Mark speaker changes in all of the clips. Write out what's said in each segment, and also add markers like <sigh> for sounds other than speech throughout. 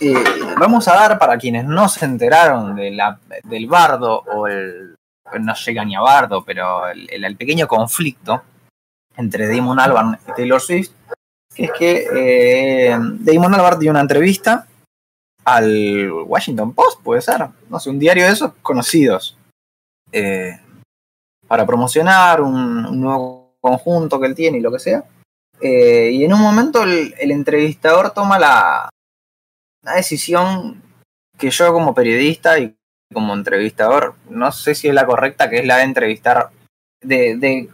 Speaker 1: Eh, vamos a dar para quienes no se enteraron de del bardo o el. No llega ni a bardo, pero el, pequeño conflicto entre Damon Albarn y Taylor Swift, que es que eh, Damon Albarn dio una entrevista al Washington Post, puede ser, no sé, un diario de esos conocidos, eh, para promocionar un, nuevo conjunto que él tiene y lo que sea. Y en un momento el entrevistador toma la, la decisión que yo como periodista y como entrevistador, no sé si es la correcta, que es la de entrevistar, de, de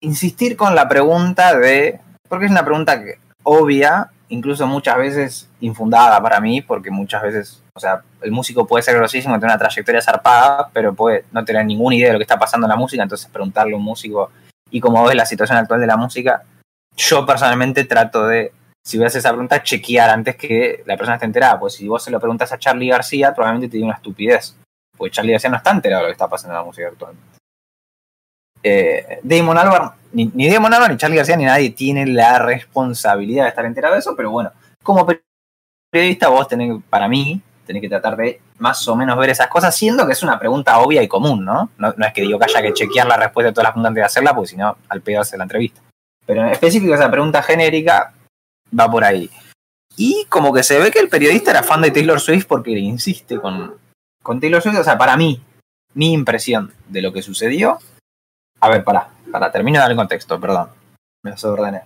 Speaker 1: insistir con la pregunta de, porque es una pregunta obvia, incluso muchas veces infundada para mí, porque muchas veces, o sea, el músico puede ser grosísimo, tener una trayectoria zarpada, pero puede no tener ninguna idea de lo que está pasando en la música, entonces preguntarle a un músico y cómo ves la situación actual de la música, yo personalmente trato de, si ves esa pregunta, chequear antes que la persona esté enterada, pues si vos se lo preguntas a Charlie García, probablemente te diga una estupidez, porque Charlie García no está enterado de lo que está pasando en la música actualmente. Eh, Damon Albarn, ni, ni Damon Albarn, ni Charlie García, ni nadie tiene la responsabilidad de estar enterado de eso, pero bueno, como periodista vos tenés, para mí, tenés que tratar de más o menos ver esas cosas, siendo que es una pregunta obvia y común, ¿no? No, no es que digo que haya que chequear la respuesta de todas las preguntas antes de hacerla, porque si no, al pedo hace la entrevista. Pero en específico esa pregunta genérica va por ahí. Y como que se ve que el periodista era fan de Taylor Swift porque insiste con, con Taylor Swift. O sea, para mí, mi impresión de lo que sucedió. A ver, para, para, termino de dar el contexto, perdón. Me desordené.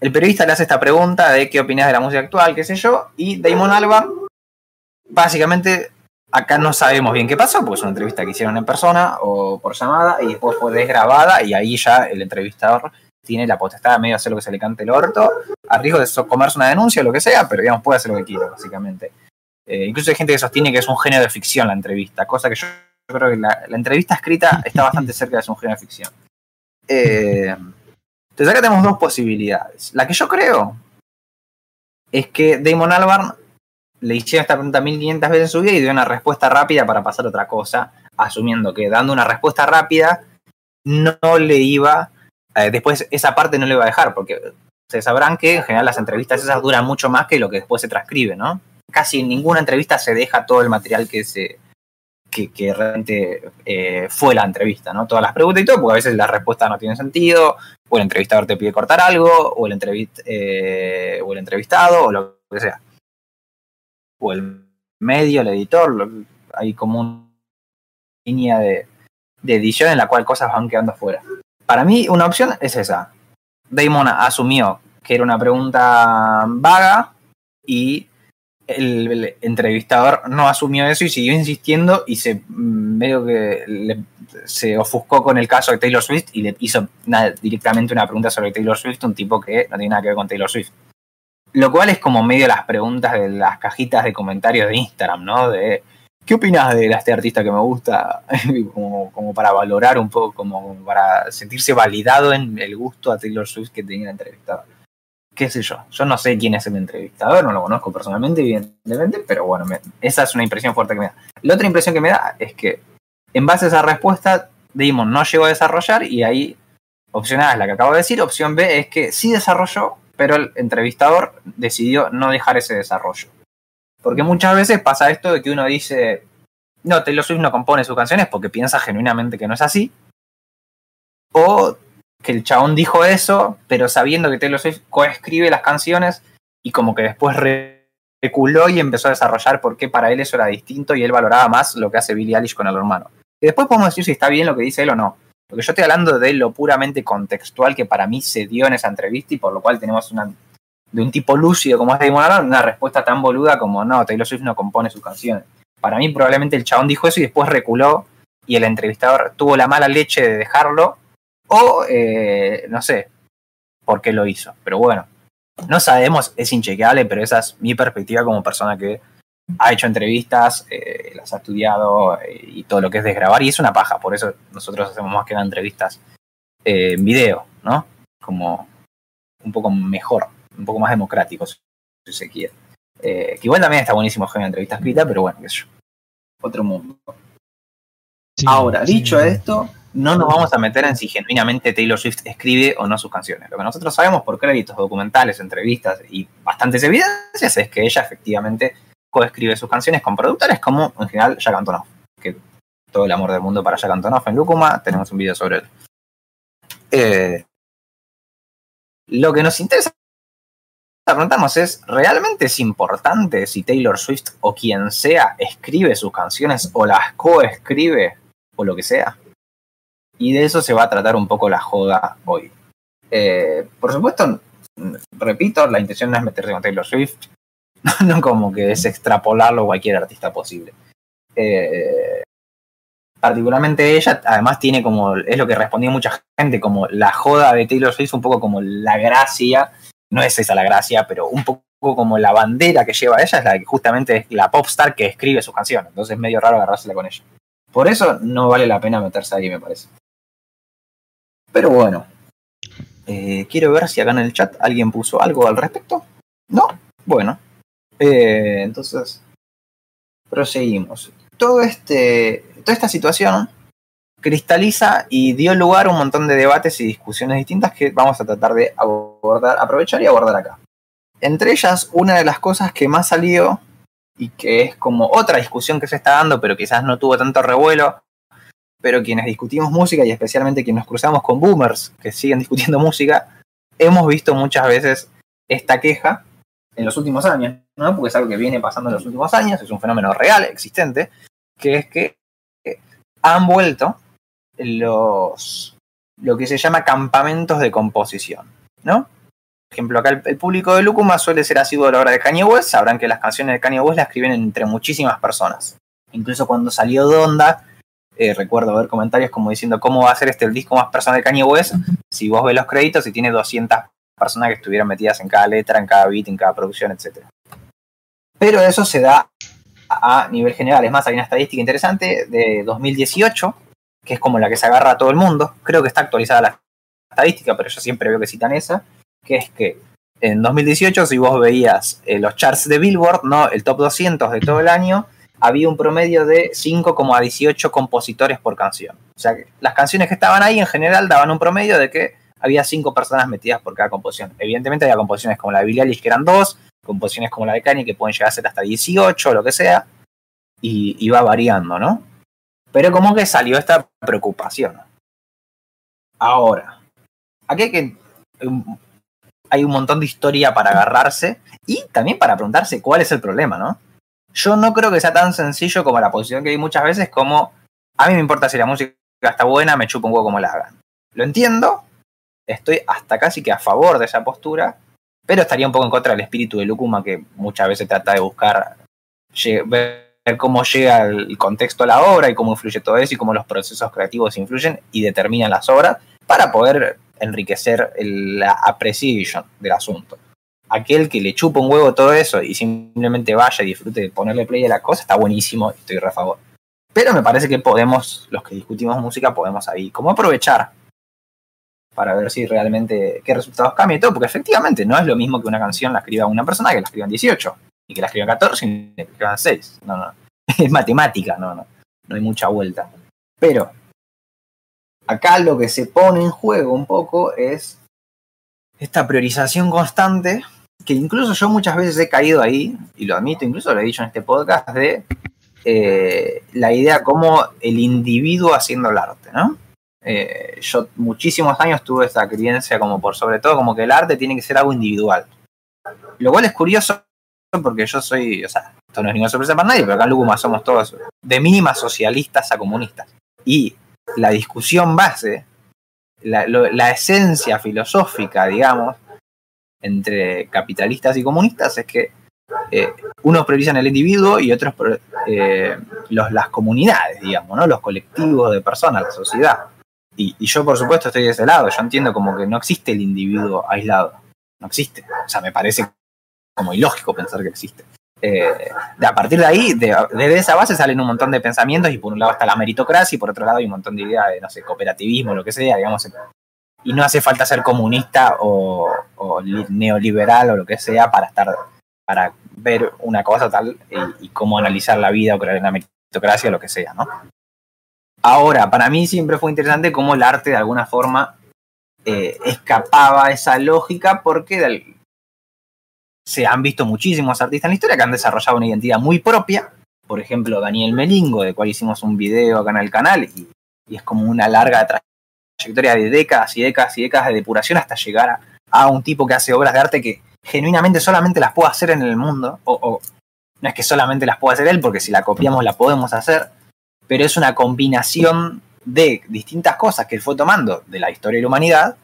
Speaker 1: El periodista le hace esta pregunta de qué opinas de la música actual, qué sé yo, y Damon Albarn, básicamente, acá no sabemos bien qué pasó, porque es una entrevista que hicieron en persona o por llamada, y después fue desgrabada, y ahí ya el entrevistador tiene la potestad de medio hacer lo que se le cante el orto, a riesgo de comerse una denuncia o lo que sea, pero digamos, puede hacer lo que quiera, básicamente. Eh, incluso hay gente que sostiene que es un género de ficción la entrevista, cosa que yo, creo que la, entrevista escrita está bastante cerca de ser un género de ficción. Eh, entonces acá tenemos dos posibilidades. La que yo creo es que Damon Albarn le hicieron esta pregunta 1500 veces en su vida y dio una respuesta rápida para pasar a otra cosa, asumiendo que dando una respuesta rápida no le iba eh, después esa parte no le va a dejar, porque se sabrán que en general las entrevistas esas duran mucho más que lo que después se transcribe, ¿no? Casi en ninguna entrevista se deja todo el material que se que, realmente eh, fue la entrevista, ¿no? Todas las preguntas y todo, porque a veces las respuestas no tienen sentido, o el entrevistador te pide cortar algo, o el, entrevist, eh, o el entrevistado, o lo que sea. O el medio, el editor, hay como una línea de, de edición en la cual cosas van quedando fuera. Para mí, una opción es esa. Damon asumió que era una pregunta vaga y el, entrevistador no asumió eso y siguió insistiendo y se medio que se ofuscó con el caso de Taylor Swift y le hizo directamente una pregunta sobre Taylor Swift, un tipo que no tiene nada que ver con Taylor Swift. Lo cual es como medio las preguntas de las cajitas de comentarios de Instagram, ¿no? De ¿Qué opinas de este artista que me gusta? <laughs> como, para valorar un poco, como para sentirse validado en el gusto a Taylor Swift que tenía el entrevistador. ¿Qué sé yo? Yo no sé quién es el entrevistador, no lo conozco personalmente, evidentemente, pero bueno, esa es una impresión fuerte que me da. La otra impresión que me da es que, en base a esa respuesta, Damon no llegó a desarrollar y ahí, opción A es la que acabo de decir, opción B es que sí desarrolló, pero el entrevistador decidió no dejar ese desarrollo. Porque muchas veces pasa esto de que uno dice, no, Taylor Swift no compone sus canciones porque piensa genuinamente que no es así. O que el chabón dijo eso, pero sabiendo que Taylor Swift coescribe las canciones y como que después reculó y empezó a desarrollar por qué para él eso era distinto y él valoraba más lo que hace Billie Eilish con el hermano. Y después podemos decir si está bien lo que dice él o no. Porque yo estoy hablando de lo puramente contextual que para mí se dio en esa entrevista y por lo cual tenemos una de un tipo lúcido como es Damon una respuesta tan boluda como no, Taylor Swift no compone sus canciones. Para mí probablemente el chabón dijo eso y después reculó y el entrevistador tuvo la mala leche de dejarlo o eh, no sé por qué lo hizo. Pero bueno, no sabemos, es inchequeable, pero esa es mi perspectiva como persona que ha hecho entrevistas, eh, las ha estudiado eh, y todo lo que es desgrabar y es una paja, por eso nosotros hacemos más que nada entrevistas en video, ¿no? Como un poco mejor un poco más democráticos, si se quiere. Eh, que igual también está buenísimo una entrevista escrita, pero bueno, qué sé yo. Otro mundo. Sí, Ahora, sí, dicho sí. esto, no nos vamos a meter en si genuinamente Taylor Swift escribe o no sus canciones. Lo que nosotros sabemos por créditos, documentales, entrevistas y bastantes evidencias es que ella efectivamente coescribe sus canciones con productores como en general Jack Antonoff, que todo el amor del mundo para Jack Antonoff en Lúcuma, tenemos un video sobre él. Eh, lo que nos interesa preguntamos es, ¿realmente es importante si Taylor Swift o quien sea escribe sus canciones o las coescribe o lo que sea? Y de eso se va a tratar un poco la joda hoy. Eh, por supuesto, repito, la intención no es meterse con Taylor Swift, <laughs> no como que es extrapolarlo a cualquier artista posible. Eh, particularmente ella, además tiene como, es lo que respondió mucha gente, como la joda de Taylor Swift, un poco como la gracia, no es esa la gracia, pero un poco como la bandera que lleva ella es la que justamente es la popstar que escribe sus canciones, entonces es medio raro agarrársela con ella. Por eso no vale la pena meterse ahí, me parece. Pero bueno, eh, quiero ver si acá en el chat alguien puso algo al respecto. No, bueno, eh, entonces proseguimos. Todo este, toda esta situación cristaliza y dio lugar a un montón de debates y discusiones distintas que vamos a tratar de abordar, aprovechar y abordar acá. Entre ellas, una de las cosas que más salió y que es como otra discusión que se está dando, pero quizás no tuvo tanto revuelo, pero quienes discutimos música y especialmente quienes nos cruzamos con boomers que siguen discutiendo música, hemos visto muchas veces esta queja en los últimos años, ¿no? porque es algo que viene pasando en los últimos años, es un fenómeno real, existente, que es que han vuelto los lo que se llama campamentos de composición, ¿no? Por ejemplo, acá el, público de Lucuma suele ser asiduo a la obra de Kanye West, sabrán que las canciones de Kanye West las escriben entre muchísimas personas. Incluso cuando salió Donda, eh, recuerdo ver comentarios como diciendo cómo va a ser este el disco más personal de Kanye West si vos ves los créditos y tiene 200 personas que estuvieran metidas en cada letra, en cada beat, en cada producción, etc. Pero eso se da a nivel general. Es más, hay una estadística interesante de 2018, que es como la que se agarra a todo el mundo. Creo que está actualizada la estadística, pero yo siempre veo que citan esa, que es que en 2018, si vos veías eh, los charts de Billboard, ¿no? el top 200 de todo el año, había un promedio de 5,18 compositores por canción. O sea, que las canciones que estaban ahí en general daban un promedio de que había 5 personas metidas por cada composición. Evidentemente había composiciones como la de Billie Eilish que eran 2, composiciones como la de Kanye que pueden llegar a ser hasta 18 o lo que sea, y, y va variando, ¿no? Pero como que salió esta preocupación. Ahora, aquí hay que hay un montón de historia para agarrarse y también para preguntarse cuál es el problema, ¿no? yo no creo que sea tan sencillo como la posición que hay muchas veces como a mí me importa si la música está buena, me chupo un poco como la hagan. Lo entiendo, estoy hasta casi que a favor de esa postura, pero estaría un poco en contra del espíritu de Lukuma que muchas veces trata de buscar cómo llega el contexto a la obra y cómo influye todo eso y cómo los procesos creativos influyen y determinan las obras para poder enriquecer la apreciación del asunto aquel que le chupa un huevo todo eso y simplemente vaya y disfrute de ponerle play a la cosa, está buenísimo estoy re a favor. Pero me parece que podemos, los que discutimos música, podemos ahí como aprovechar para ver si realmente qué resultados cambia y todo, porque efectivamente no es lo mismo que una canción la escriba una persona que la escriban 18, que la escriban 14 y que la escriban 6. No, no. <laughs> Es matemática, no, no. No hay mucha vuelta. Pero acá lo que se pone en juego un poco es esta priorización constante que incluso yo muchas veces he caído ahí, y lo admito, incluso lo he dicho en este podcast, de eh, la idea como el individuo haciendo el arte, ¿no? Eh, yo muchísimos años tuve esta creencia como por sobre todo como que el arte tiene que ser algo individual. Lo cual es curioso porque yo soy, o sea, esto no es ninguna sorpresa para nadie, pero acá en Lucuma somos todos de mínimas socialistas a comunistas. Y la discusión base, la, esencia filosófica, digamos, entre capitalistas y comunistas es que eh, unos priorizan el individuo y otros eh, las comunidades, digamos, ¿no? los colectivos de personas, la sociedad. Y, yo, por supuesto, estoy de ese lado. Yo entiendo como que no existe el individuo aislado. No existe. O sea, me parece como ilógico pensar que existe. Eh, de, a partir de ahí, de, desde esa base salen un montón de pensamientos y por un lado está la meritocracia y por otro lado hay un montón de ideas de, no sé, cooperativismo, lo que sea, digamos, y no hace falta ser comunista o, neoliberal o lo que sea para estar para ver una cosa tal y, cómo analizar la vida o crear una meritocracia o lo que sea, ¿no? Ahora, para mí siempre fue interesante cómo el arte de alguna forma eh, escapaba a esa lógica porque se han visto muchísimos artistas en la historia que han desarrollado una identidad muy propia. Por ejemplo, Daniel Melingo, de cual hicimos un video acá en el canal, y, es como una larga trayectoria de décadas y décadas y décadas de depuración hasta llegar a, a un tipo que hace obras de arte que genuinamente solamente las puede hacer en el mundo, o, o no es que solamente las pueda hacer él, porque si la copiamos la podemos hacer, pero es una combinación de distintas cosas que él fue tomando de la historia de la humanidad,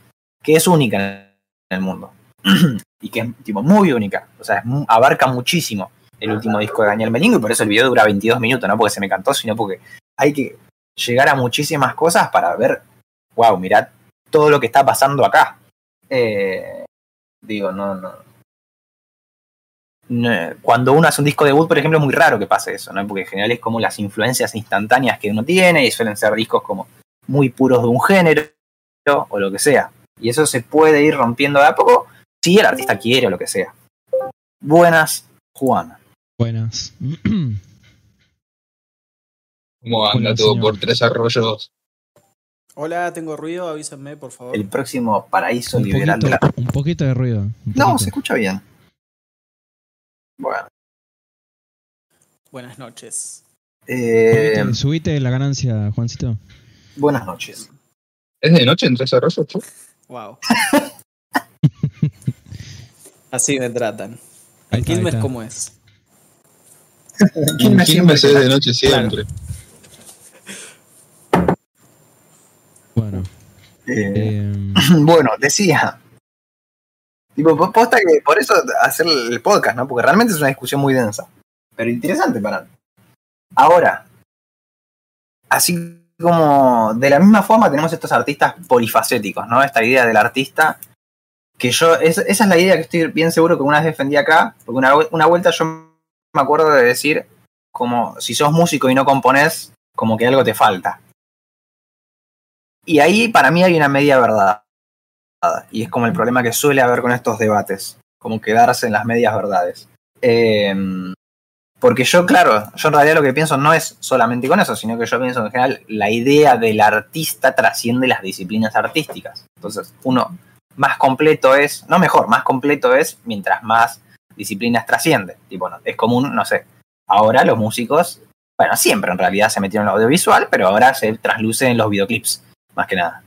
Speaker 1: que es única en el mundo. <clears throat> y que es tipo muy única, o sea, abarca muchísimo el último disco de Daniel Melingo y por eso el video dura 22 minutos, no porque se me cantó, sino porque hay que llegar a muchísimas cosas para ver, wow, mirad todo lo que está pasando acá. Eh, digo, no, no, no, Cuando uno hace un disco debut, por ejemplo, es muy raro que pase eso, ¿no? Porque en general es como las influencias instantáneas que uno tiene y suelen ser discos como muy puros de un género o lo que sea. Y eso se puede ir rompiendo de a poco si el artista quiere o lo que sea. Buenas, Juan.
Speaker 2: Buenas. <clears throat>
Speaker 3: ¿Cómo anda
Speaker 2: Hola,
Speaker 3: todo
Speaker 2: señor.
Speaker 3: por tres arroyos?
Speaker 4: Hola, tengo ruido, avísenme, por favor.
Speaker 1: El próximo paraíso
Speaker 2: un,
Speaker 1: liberal de
Speaker 2: poquito,
Speaker 1: la...
Speaker 2: un poquito de ruido.
Speaker 1: No, se escucha bien. Bueno.
Speaker 4: Buenas noches.
Speaker 1: eh,
Speaker 2: Subite, subite la ganancia, Juancito.
Speaker 1: buenas noches.
Speaker 3: ¿Es de noche en tres arroyos? tú?
Speaker 4: Wow. <laughs> Así me tratan. ¿En Quilmes cómo es? <laughs>
Speaker 1: ¿Quién me
Speaker 3: ¿Quién me
Speaker 1: siempre
Speaker 3: es de noche siempre?
Speaker 2: Bueno,
Speaker 1: Eh,
Speaker 2: eh, <laughs>
Speaker 1: bueno, decía. Tipo, po- posta que por eso hacer el podcast, ¿no? Porque realmente es una discusión muy densa. Pero interesante para mí. Ahora, así como de la misma forma tenemos estos artistas polifacéticos, ¿no? Esta idea del artista que yo, es- esa es la idea que estoy bien seguro que una vez defendí acá, porque una, una vuelta yo me acuerdo de decir como si sos músico y no componés, como que algo te falta. Y ahí para mí hay una media verdad. Y es como el problema que suele haber con estos debates, como quedarse en las medias verdades. Eh, porque yo, claro, yo en realidad lo que pienso no es solamente con eso, sino que yo pienso en general la idea del artista trasciende las disciplinas artísticas. Entonces, uno más completo es, no mejor, más completo es mientras más disciplinas trasciende. Tipo, no, es común, no sé, ahora los músicos, bueno, siempre en realidad se metieron en lo audiovisual, pero ahora se trasluce en los videoclips, más que nada.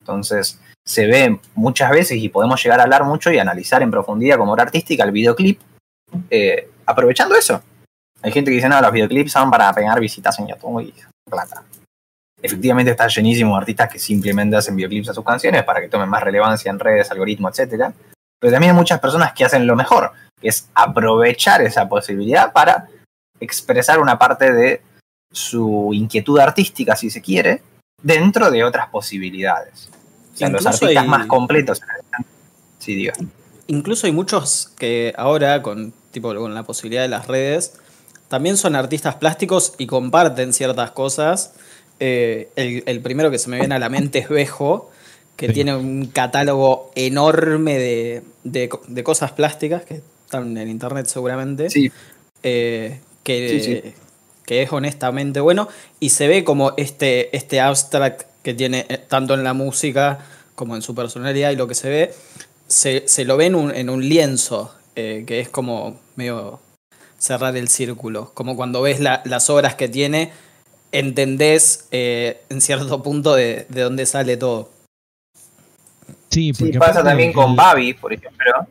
Speaker 1: Entonces, se ve muchas veces y podemos llegar a hablar mucho y analizar en profundidad como obra artística el videoclip, eh, aprovechando eso. Hay gente que dice, no, los videoclips son para pegar visitas en YouTube y plata. Efectivamente está llenísimo de artistas que simplemente hacen videoclips a sus canciones para que tomen más relevancia en redes, algoritmos, etcétera. Pero también hay muchas personas que hacen lo mejor, que es aprovechar esa posibilidad para expresar una parte de su inquietud artística, si se quiere, dentro de otras posibilidades. O sea, los artistas
Speaker 4: hay-
Speaker 1: más completos. Sí, diga.
Speaker 4: Incluso hay muchos que ahora, con, tipo, con la posibilidad de las redes, también son artistas plásticos y comparten ciertas cosas. Eh, el, el primero que se me viene a la mente es Bejo, que
Speaker 2: Sí.
Speaker 4: tiene un catálogo enorme de, de co- de cosas plásticas que están en internet seguramente.
Speaker 1: Sí,
Speaker 4: eh, que,
Speaker 1: Sí,
Speaker 4: que es honestamente bueno y se ve como este, este abstract que tiene eh, tanto en la música como en su personalidad y lo que se ve, se, se lo ve en un, en un lienzo, eh, que es como medio cerrar el círculo, como cuando ves la- las obras que tiene, entendés eh, en cierto <laughs> punto de, de dónde sale todo.
Speaker 2: sí,
Speaker 1: Sí,
Speaker 2: porque
Speaker 1: pasa
Speaker 2: aparte
Speaker 1: también
Speaker 2: el-
Speaker 1: con Babi, por ejemplo.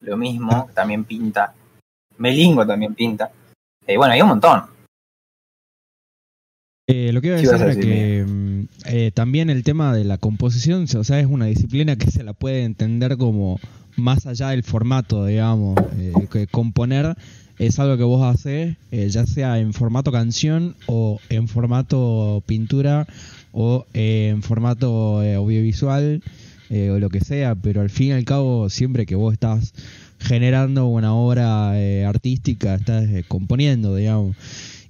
Speaker 1: Lo mismo, también pinta. Melingo también pinta. Eh, bueno, hay un montón.
Speaker 2: Eh, lo que iba a
Speaker 1: ¿Qué
Speaker 2: decir era que mm, eh, también el tema de la composición, o sea, es una disciplina que se la puede entender como más allá del formato, digamos, eh, que componer es algo que vos haces, eh, ya sea en formato canción o en formato pintura o en formato eh, audiovisual eh, o lo que sea, pero al fin y al cabo, siempre que vos estás generando una obra artística, estás componiendo, digamos.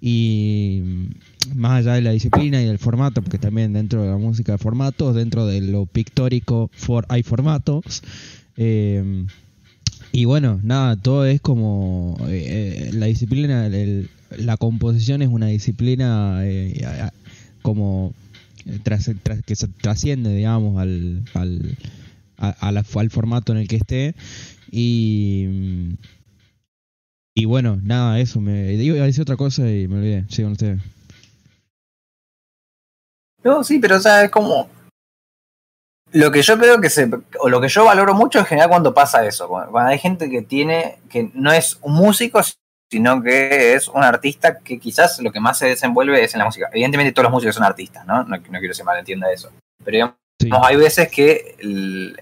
Speaker 2: Y más allá de la disciplina y del formato, porque también dentro de la música de formatos, dentro de lo pictórico for, hay formatos. Y bueno, nada, todo es como eh, eh, la disciplina, el- la composición es una disciplina eh, como que se trasciende, digamos, al, al, al formato en el que esté. Y. Y bueno, nada, eso. Me, iba a decir otra cosa y me olvidé. Con ustedes.
Speaker 1: No, sí, pero o sea, como. Lo que yo creo que se. O lo que yo valoro mucho en general cuando pasa eso. Cuando hay gente que tiene. que no es un músico, sino que es un artista que quizás lo que más se desenvuelve es en la música. Evidentemente todos los músicos son artistas, ¿no? No, no quiero se malentienda eso. Pero digamos,
Speaker 2: Sí.
Speaker 1: hay veces que el-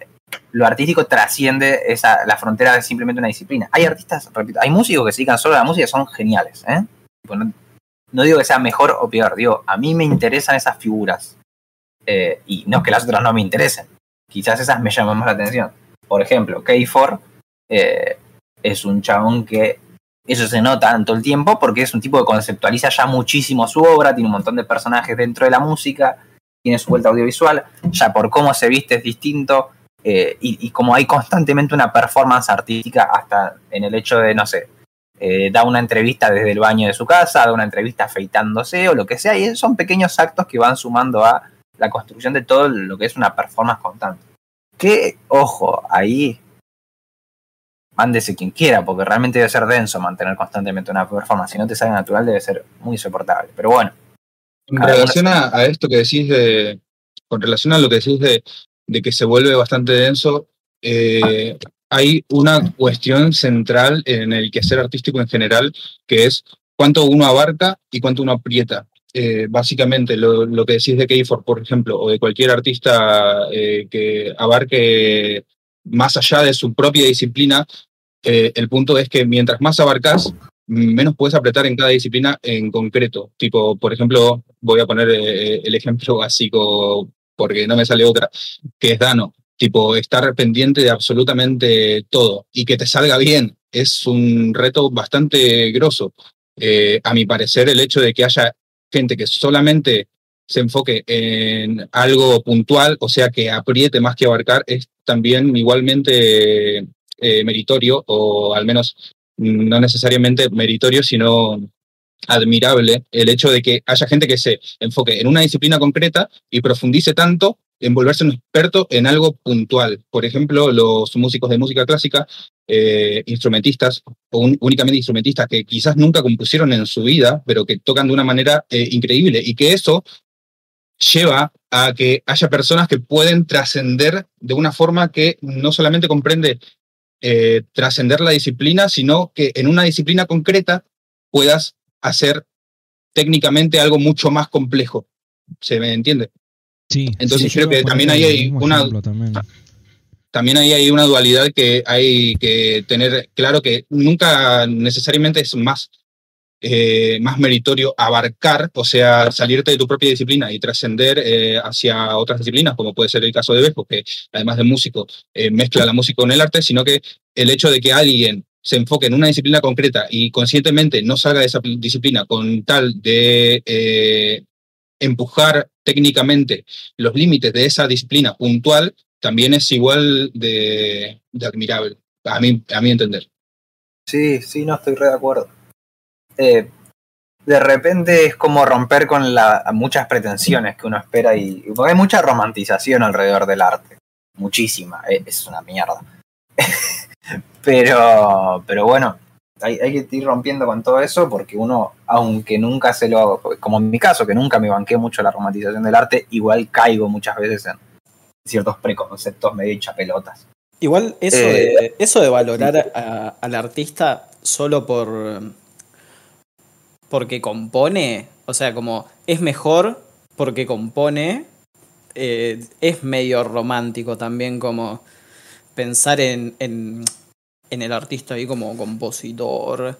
Speaker 1: lo artístico trasciende esa, la frontera de simplemente una disciplina. Hay artistas, repito, hay músicos que se dedican solo a la música y son geniales, ¿eh? No digo que sea mejor o peor, digo, a mí me interesan esas figuras. Eh, y no es que las otras no me interesen. Quizás esas me llaman más la atención. Por ejemplo, K4 eh, es un chabón que eso se nota todo el tiempo porque es un tipo que conceptualiza ya muchísimo su obra, tiene un montón de personajes dentro de la música, tiene su vuelta audiovisual, ya por cómo se viste es distinto, eh, y, como hay constantemente una performance artística hasta en el hecho de, no sé, da una entrevista desde el baño de su casa, da una entrevista afeitándose o lo que sea, y son pequeños actos que van sumando a la construcción de todo lo que es una performance constante. Que, ojo, ahí mándese quien quiera, porque realmente debe ser denso mantener constantemente una performance. Si no te sale natural, debe ser muy insoportable. Pero bueno,
Speaker 3: En relación a, a esto que decís de, con relación a lo que decís de, de que se vuelve bastante denso, eh, hay una cuestión central en el quehacer artístico en general, que es cuánto uno abarca y cuánto uno aprieta. Eh, básicamente, lo, que decís de Keyford, por ejemplo, o de cualquier artista eh, que abarque más allá de su propia disciplina, eh, el punto es que mientras más abarcas, menos puedes apretar en cada disciplina en concreto. Tipo, por ejemplo, voy a poner eh, el ejemplo básico porque no me sale otra, que es Dano. Tipo, estar pendiente de absolutamente todo y que te salga bien es un reto bastante grosso. A mi parecer, el hecho de que haya gente que solamente se enfoque en algo puntual, o sea, que apriete más que abarcar, es también igualmente eh, meritorio, o al menos no necesariamente meritorio, sino admirable el hecho de que haya gente que se enfoque en una disciplina concreta y profundice tanto en volverse un experto en algo puntual. Por ejemplo, los músicos de música clásica, eh, instrumentistas, o únicamente instrumentistas que quizás nunca compusieron en su vida, pero que tocan de una manera eh, increíble y que eso lleva a que haya personas que pueden trascender de una forma que no solamente comprende eh, trascender la disciplina, sino que en una disciplina concreta puedas hacer técnicamente algo mucho más complejo. ¿Se me entiende?
Speaker 2: Sí.
Speaker 3: Entonces
Speaker 2: sí,
Speaker 3: creo que también ahí hay una-
Speaker 2: también.
Speaker 3: También ahí hay una dualidad que hay que tener claro que nunca necesariamente es más, eh, más meritorio abarcar, o sea, salirte de tu propia disciplina y trascender eh, hacia otras disciplinas, como puede ser el caso de Vespo, que además de músico eh, mezcla la música con el arte, sino que el hecho de que alguien se enfoque en una disciplina concreta y conscientemente no salga de esa disciplina con tal de eh, empujar técnicamente los límites de esa disciplina puntual, también es igual de, admirable, a mi, a mi entender.
Speaker 1: Sí, sí, no estoy re de acuerdo. Eh, de repente es como romper con la, muchas pretensiones que uno espera y hay mucha romantización alrededor del arte, muchísima, eh, es una mierda. <laughs> pero, pero bueno, hay, hay que ir rompiendo con todo eso porque uno, aunque nunca se lo, como en mi caso, que nunca me banqué mucho la romantización del arte, igual caigo muchas veces en ciertos preconceptos medio hinchapelotas.
Speaker 4: Igual eso,
Speaker 1: Eh,
Speaker 4: de, eso de valorar a- al artista solo por porque compone, o sea, como es mejor porque compone, eh, es medio romántico también como pensar en, en, en el artista ahí como compositor.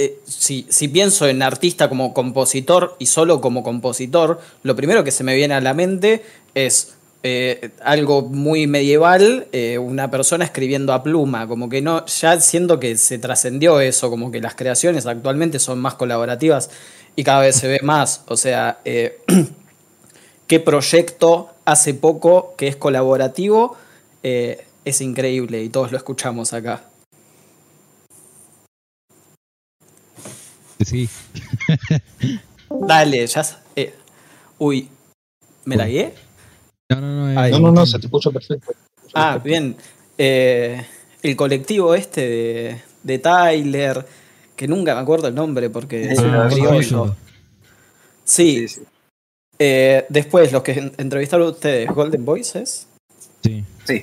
Speaker 4: Eh, si, pienso en artista como compositor y solo como compositor, lo primero que se me viene a la mente es eh, algo muy medieval, eh, una persona escribiendo a pluma, como que no, ya siento que se trascendió eso, como que las creaciones actualmente son más colaborativas y cada vez se ve más, o sea, <clears throat> qué proyecto hace poco que es colaborativo, es increíble y todos lo escuchamos acá. <laughs>
Speaker 2: Sí.
Speaker 4: Dale, ya... eh, uy, ¿me la guié?
Speaker 2: No, no, no. Eh,
Speaker 3: No, no, no, se te escucha perfecto.
Speaker 4: Ah, bien. Eh, el colectivo este de, de Tyler, que nunca me acuerdo el nombre porque es un. Sí,
Speaker 1: Sí, sí.
Speaker 4: eh, después los que en- entrevistaron ustedes, Golden Voices.
Speaker 2: Sí.
Speaker 1: Sí,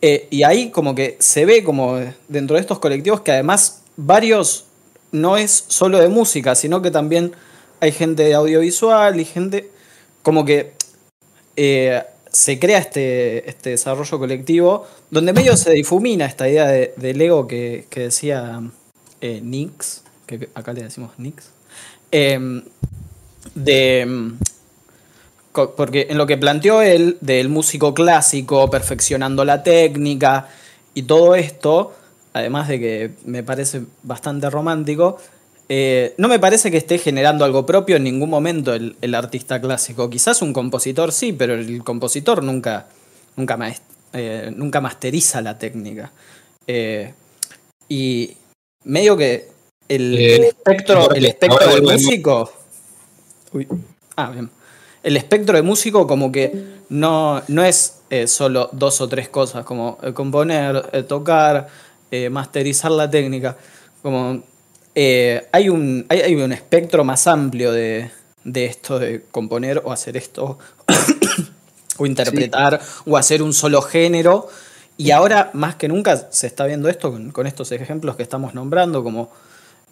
Speaker 4: Eh, y ahí como que se ve como dentro de estos colectivos que además varios no es solo de música, sino que también hay gente de audiovisual y gente como que eh, se crea este, este desarrollo colectivo donde medio se difumina esta idea de, del ego que, que decía eh, Nix, que acá le decimos Nix, em, de... em, Porque en lo que planteó él del músico clásico, perfeccionando la técnica y todo esto, además de que me parece bastante romántico, eh, no me parece que esté generando algo propio en ningún momento el, el artista clásico. Quizás un compositor sí, pero el compositor nunca, nunca, eh, nunca masteriza la técnica. Eh, y medio que el, el espectro, el espectro del músico. Uy. Ah, bien. El espectro de músico como que no, no es solo dos o tres cosas, como componer, tocar, eh, masterizar la técnica. Como eh, hay, un, hay, hay un espectro más amplio de, de esto de componer o hacer esto, <coughs> o interpretar, o hacer un solo género. Y ahora, más que nunca, se está viendo esto con, con estos ejemplos que estamos nombrando, como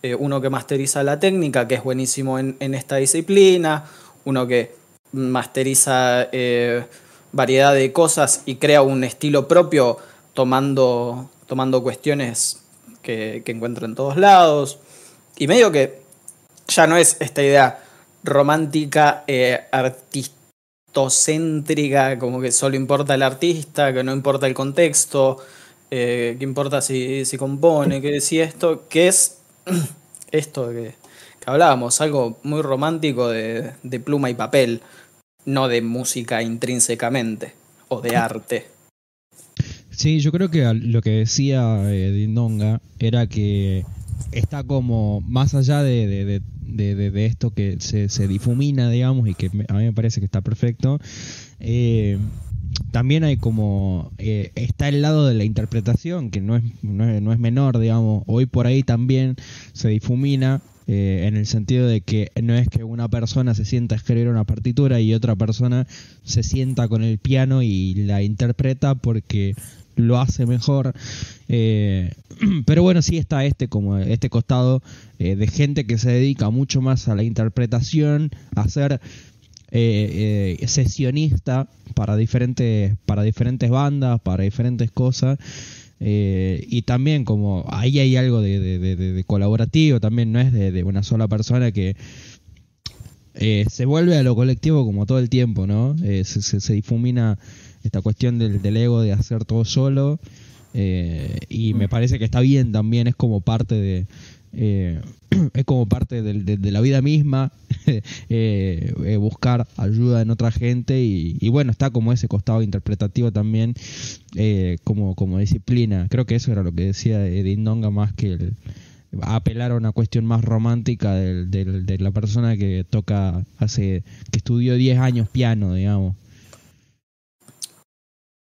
Speaker 4: eh, uno que masteriza la técnica, que es buenísimo en, en esta disciplina, uno que masteriza eh, variedad de cosas y crea un estilo propio tomando, tomando cuestiones que, que encuentra en todos lados. Y medio que ya no es esta idea romántica, eh, artistocéntrica, como que solo importa el artista, que no importa el contexto, eh, que importa si, si compone, que si esto, que es <clears throat> esto que, que hablábamos, algo muy romántico de, de pluma y papel, no de música intrínsecamente o de <laughs> arte.
Speaker 2: Sí, yo creo que lo que decía eh, Dindonga era que está como más allá de, de- de- de- esto que se, se difumina, digamos, y que a mí me parece que está perfecto. eh, también hay como eh, está el lado de la interpretación que no es, no es no es menor digamos hoy por ahí también se difumina eh, en el sentido de que no es que una persona se sienta a escribir una partitura y otra persona se sienta con el piano y la interpreta porque lo hace mejor. Eh, <clears throat> pero bueno sí está este como este costado eh, de gente que se dedica mucho más a la interpretación a hacer eh, eh, sesionista para diferentes para diferentes bandas para diferentes cosas. Y también como ahí hay algo de, de- colaborativo también no es de, una sola persona que se vuelve a lo colectivo como todo el tiempo no se- se difumina esta cuestión del, del ego de hacer todo solo eh, y me parece que está bien también es como parte de eh, <clears throat> es como parte de, de la vida misma <laughs> eh, eh, buscar ayuda en otra gente y, bueno está como ese costado interpretativo también eh, como como disciplina. Creo que eso era lo que decía Dindonga más que el apelar a una cuestión más romántica del- de la persona que toca hace que estudió 10 años piano digamos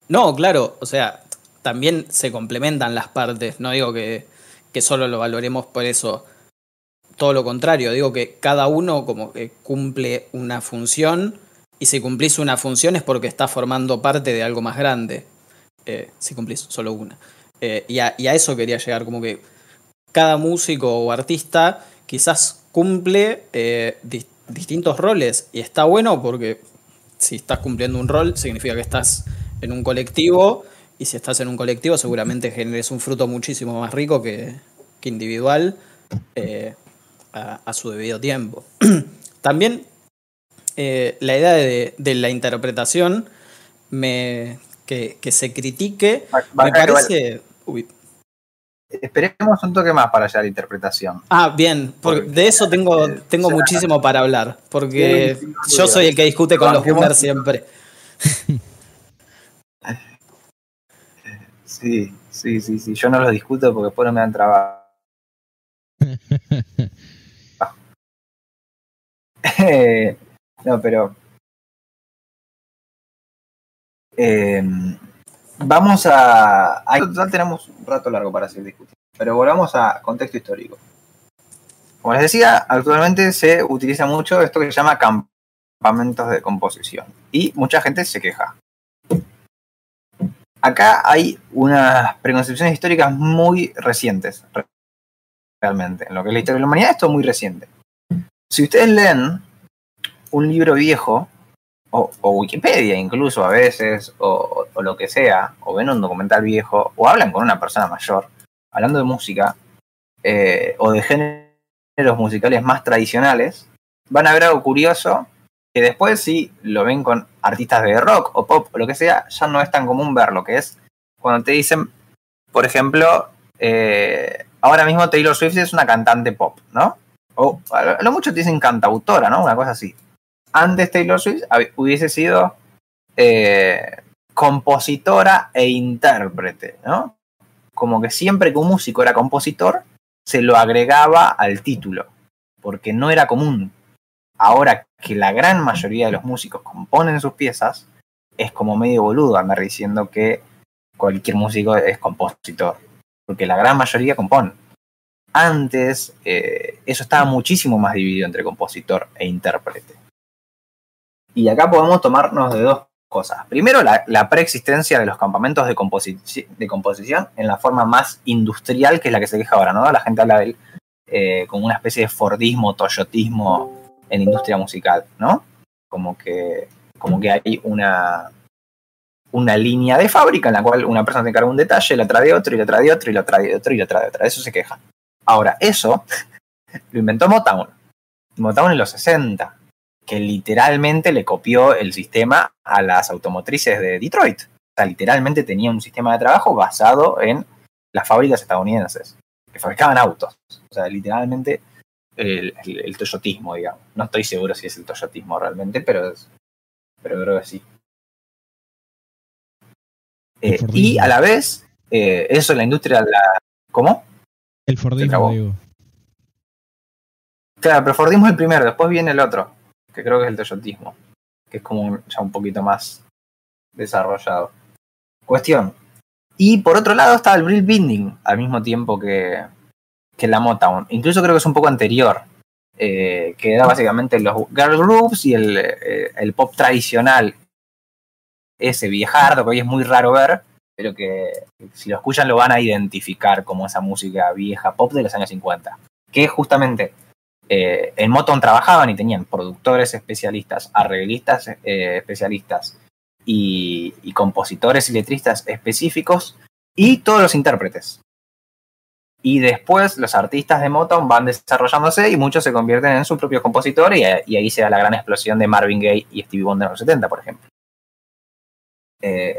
Speaker 4: No, claro, o sea, también se complementan las partes, no digo que, que solo lo valoremos por eso, todo lo contrario, digo que cada uno como que cumple una función y si cumplís una función es porque estás formando parte de algo más grande, eh, si cumplís solo una. Eh, y, a, eso quería llegar, como que cada músico o artista quizás cumple eh, dis- distintos roles y está bueno porque si estás cumpliendo un rol significa que estás en un colectivo y si estás en un colectivo seguramente generes un fruto muchísimo más rico que, que individual eh, a, a su debido tiempo. <clears throat> También eh, la idea de, de la interpretación me, que, que se critique
Speaker 1: Va-
Speaker 4: me parece... uy,
Speaker 1: Esperemos un toque más para allá la interpretación.
Speaker 4: Ah, bien, porque de eso tengo, tengo
Speaker 1: Ya.
Speaker 4: muchísimo para hablar, porque yo soy el que discute con los boomers siempre. <laughs>
Speaker 1: Sí, sí, sí, sí. Yo no lo discuto porque después no me dan trabajo. <laughs> No, pero. eh, Vamos a. Ahí total tenemos un rato largo para seguir discutiendo. Pero volvamos a contexto histórico. Como les decía, actualmente se utiliza mucho esto que se llama campamentos de composición. Y mucha gente se queja. Acá hay unas preconcepciones históricas muy recientes, realmente. En lo que es la historia de la humanidad, esto es muy reciente. Si ustedes leen un libro viejo, o, Wikipedia incluso a veces, o, o, lo que sea, o ven un documental viejo, o hablan con una persona mayor, hablando de música, eh, o de géneros musicales más tradicionales, van a ver algo curioso que después si lo ven con artistas de rock o pop o lo que sea, ya no es tan común verlo, que es cuando te dicen, por ejemplo, eh, ahora mismo Taylor Swift es una cantante pop, ¿no? O a lo mucho te dicen cantautora, ¿no? Una cosa así. Antes Taylor Swift hubiese sido eh, compositora e intérprete, ¿no? Como que siempre que un músico era compositor, se lo agregaba al título, porque no era común. Ahora que la gran mayoría de los músicos componen sus piezas, es como medio boludo andar diciendo que cualquier músico es compositor, porque la gran mayoría compone. Antes eh, eso estaba muchísimo más dividido entre compositor e intérprete. Y acá podemos tomarnos de dos cosas. Primero, la, preexistencia de los campamentos de, composi de, composición en la forma más industrial, que es la que se queja ahora, ¿no? La gente habla de él eh, como una especie de Fordismo, Toyotismo en la industria musical, ¿no? Como que, como que hay una, una línea de fábrica en la cual una persona te encarga un detalle, la trae otro, y la trae otro, y la trae otro, y la trae otro. Eso se queja. Ahora, eso <laughs> lo inventó Motown. Motown en los 60 que literalmente le copió el sistema a las automotrices de Detroit. O sea, literalmente tenía un sistema de trabajo basado en las fábricas estadounidenses, que fabricaban autos. O sea, literalmente el, el, el toyotismo, digamos. No estoy seguro si es el toyotismo realmente, pero, es, pero creo que sí. Eh, y a la vez, eh, eso en la industria, la, ¿cómo?
Speaker 2: El Fordismo, digo.
Speaker 1: Claro, pero Fordismo es el primero, después viene el otro que creo que es el toyotismo, que es como ya un poquito más desarrollado. Cuestión. Y por otro lado está el Brill Binding, al mismo tiempo que, la Motown. Incluso creo que es un poco anterior, eh, que era básicamente los girl groups y el, eh, el, pop tradicional, ese viejardo que hoy es muy raro ver, pero que si lo escuchan lo van a identificar como esa música vieja pop de los años 50. Que justamente eh, en Motown trabajaban y tenían productores especialistas, arreglistas eh, especialistas y, compositores y letristas específicos y todos los intérpretes. Y después los artistas de Motown van desarrollándose y muchos se convierten en su propio compositor y, y ahí se da la gran explosión de Marvin Gaye y Stevie Wonder en los 70, por ejemplo. Eh,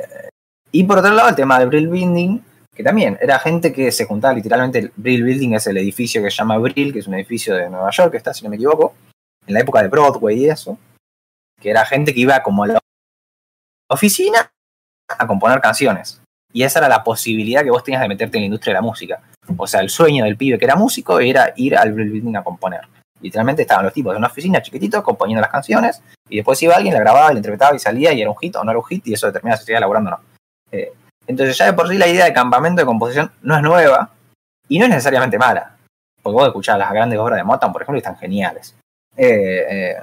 Speaker 1: y por otro lado, el tema de Brill Binding, que también era gente que se juntaba literalmente, Brill Building es el edificio que se llama Brill, que es un edificio de Nueva York, que está, si no me equivoco, en la época de Broadway y eso, que era gente que iba como a la oficina a componer canciones. Y esa era la posibilidad que vos tenías de meterte en la industria de la música. O sea, el sueño del pibe que era músico era ir al Building a componer. Literalmente estaban los tipos de una oficina chiquitito componiendo las canciones y después iba alguien, la grababa, la interpretaba y salía y era un hit o no era un hit y eso determinaba si seguía elaborando o no. Eh, entonces ya de por sí la idea de campamento de composición no es nueva y no es necesariamente mala. Porque vos escuchás las grandes obras de Motown, por ejemplo, y están geniales. Eh, eh,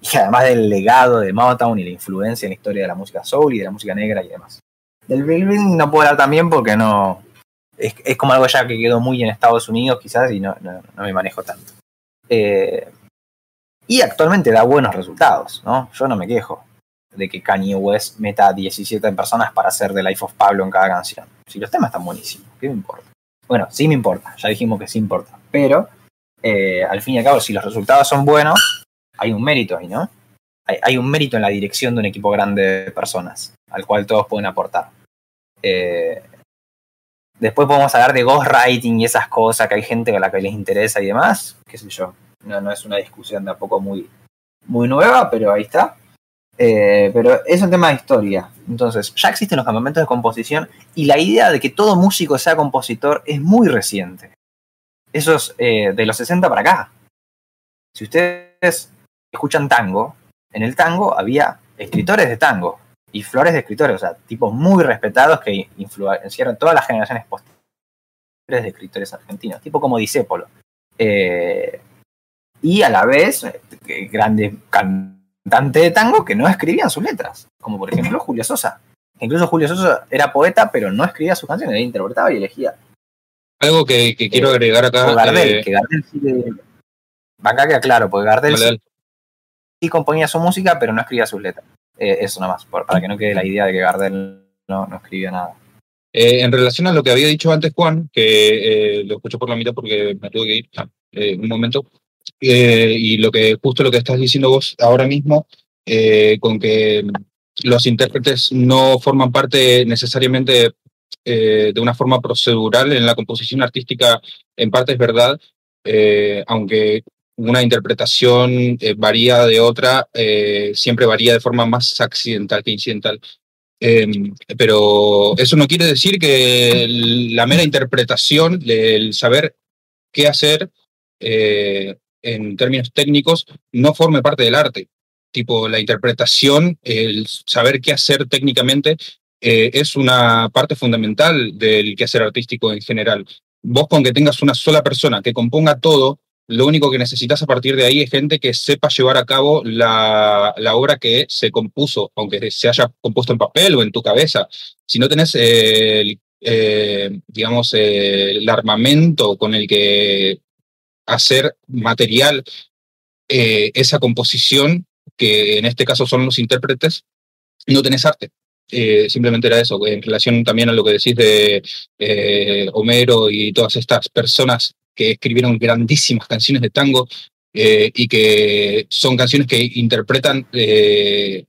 Speaker 1: y además del legado de Motown y la influencia en la historia de la música soul y de la música negra y demás. Del Bill no puedo hablar también porque no... Es, como algo ya que quedó muy en Estados Unidos quizás y no, no, no me manejo tanto. Eh, y actualmente da buenos resultados, ¿no? Yo no me quejo de que Kanye West meta a 17 personas para hacer The Life of Pablo en cada canción. Si los temas están buenísimos, ¿qué me importa? Bueno, sí me importa, ya dijimos que sí importa, pero eh, al fin y al cabo, si los resultados son buenos, hay un mérito ahí, ¿no? Hay, un mérito en la dirección de un equipo grande de personas, al cual todos pueden aportar. Eh, después podemos hablar de ghostwriting y esas cosas que hay gente a la que les interesa y demás, qué sé yo. No, no es una discusión tampoco muy, muy nueva, pero ahí está. Eh, pero es un tema de historia. Entonces, ya existen los campamentos de composición y la idea de que todo músico sea compositor es muy reciente. Eso es eh, de los 60 para acá. Si ustedes escuchan tango, en el tango había escritores de tango. y flores de escritores, o sea, tipos muy respetados que influenciaron todas las generaciones posteriores de escritores argentinos, tipo como Disépolo. Eh, y a la vez, eh, grandes cantantes de tango que no escribían sus letras, como por ejemplo Julio Sosa. Incluso Julio Sosa era poeta, pero no escribía sus canciones, él interpretaba y elegía.
Speaker 3: Algo que, quiero eh, agregar acá.
Speaker 1: Gardel, que Gardel sí Acá queda claro, porque Gardel sí, componía su música, pero no escribía sus letras. Eh, eso nomás, para que no quede la idea de que Gardel no, no escribía nada.
Speaker 3: Eh, en relación a lo que había dicho antes Juan, que lo escucho por la mitad porque me tuve que ir ah, un momento, y lo que justo lo que estás diciendo vos ahora mismo, con que los intérpretes no forman parte necesariamente eh, de una forma procedural en la composición artística, en parte es verdad, eh, aunque una interpretación eh, varía de otra, siempre varía de forma más accidental que incidental. Em, pero eso no quiere decir que la mera interpretación, el saber qué hacer en términos técnicos, no forme parte del arte tipo la interpretación, el saber qué hacer técnicamente, eh, es una parte fundamental del quehacer artístico en general. Vos con que tengas una sola persona que componga todo, lo único que necesitas a partir de ahí es gente que sepa llevar a cabo la, la obra que se compuso, aunque se haya compuesto en papel o en tu cabeza. Si no tenés el, eh, digamos, el armamento con el que hacer material eh, esa composición, que en este caso son los intérpretes, no tenés arte. Eh, simplemente era eso, en relación también a lo que decís de eh, Homero y todas estas personas que escribieron grandísimas canciones de tango eh, y que son canciones que interpretan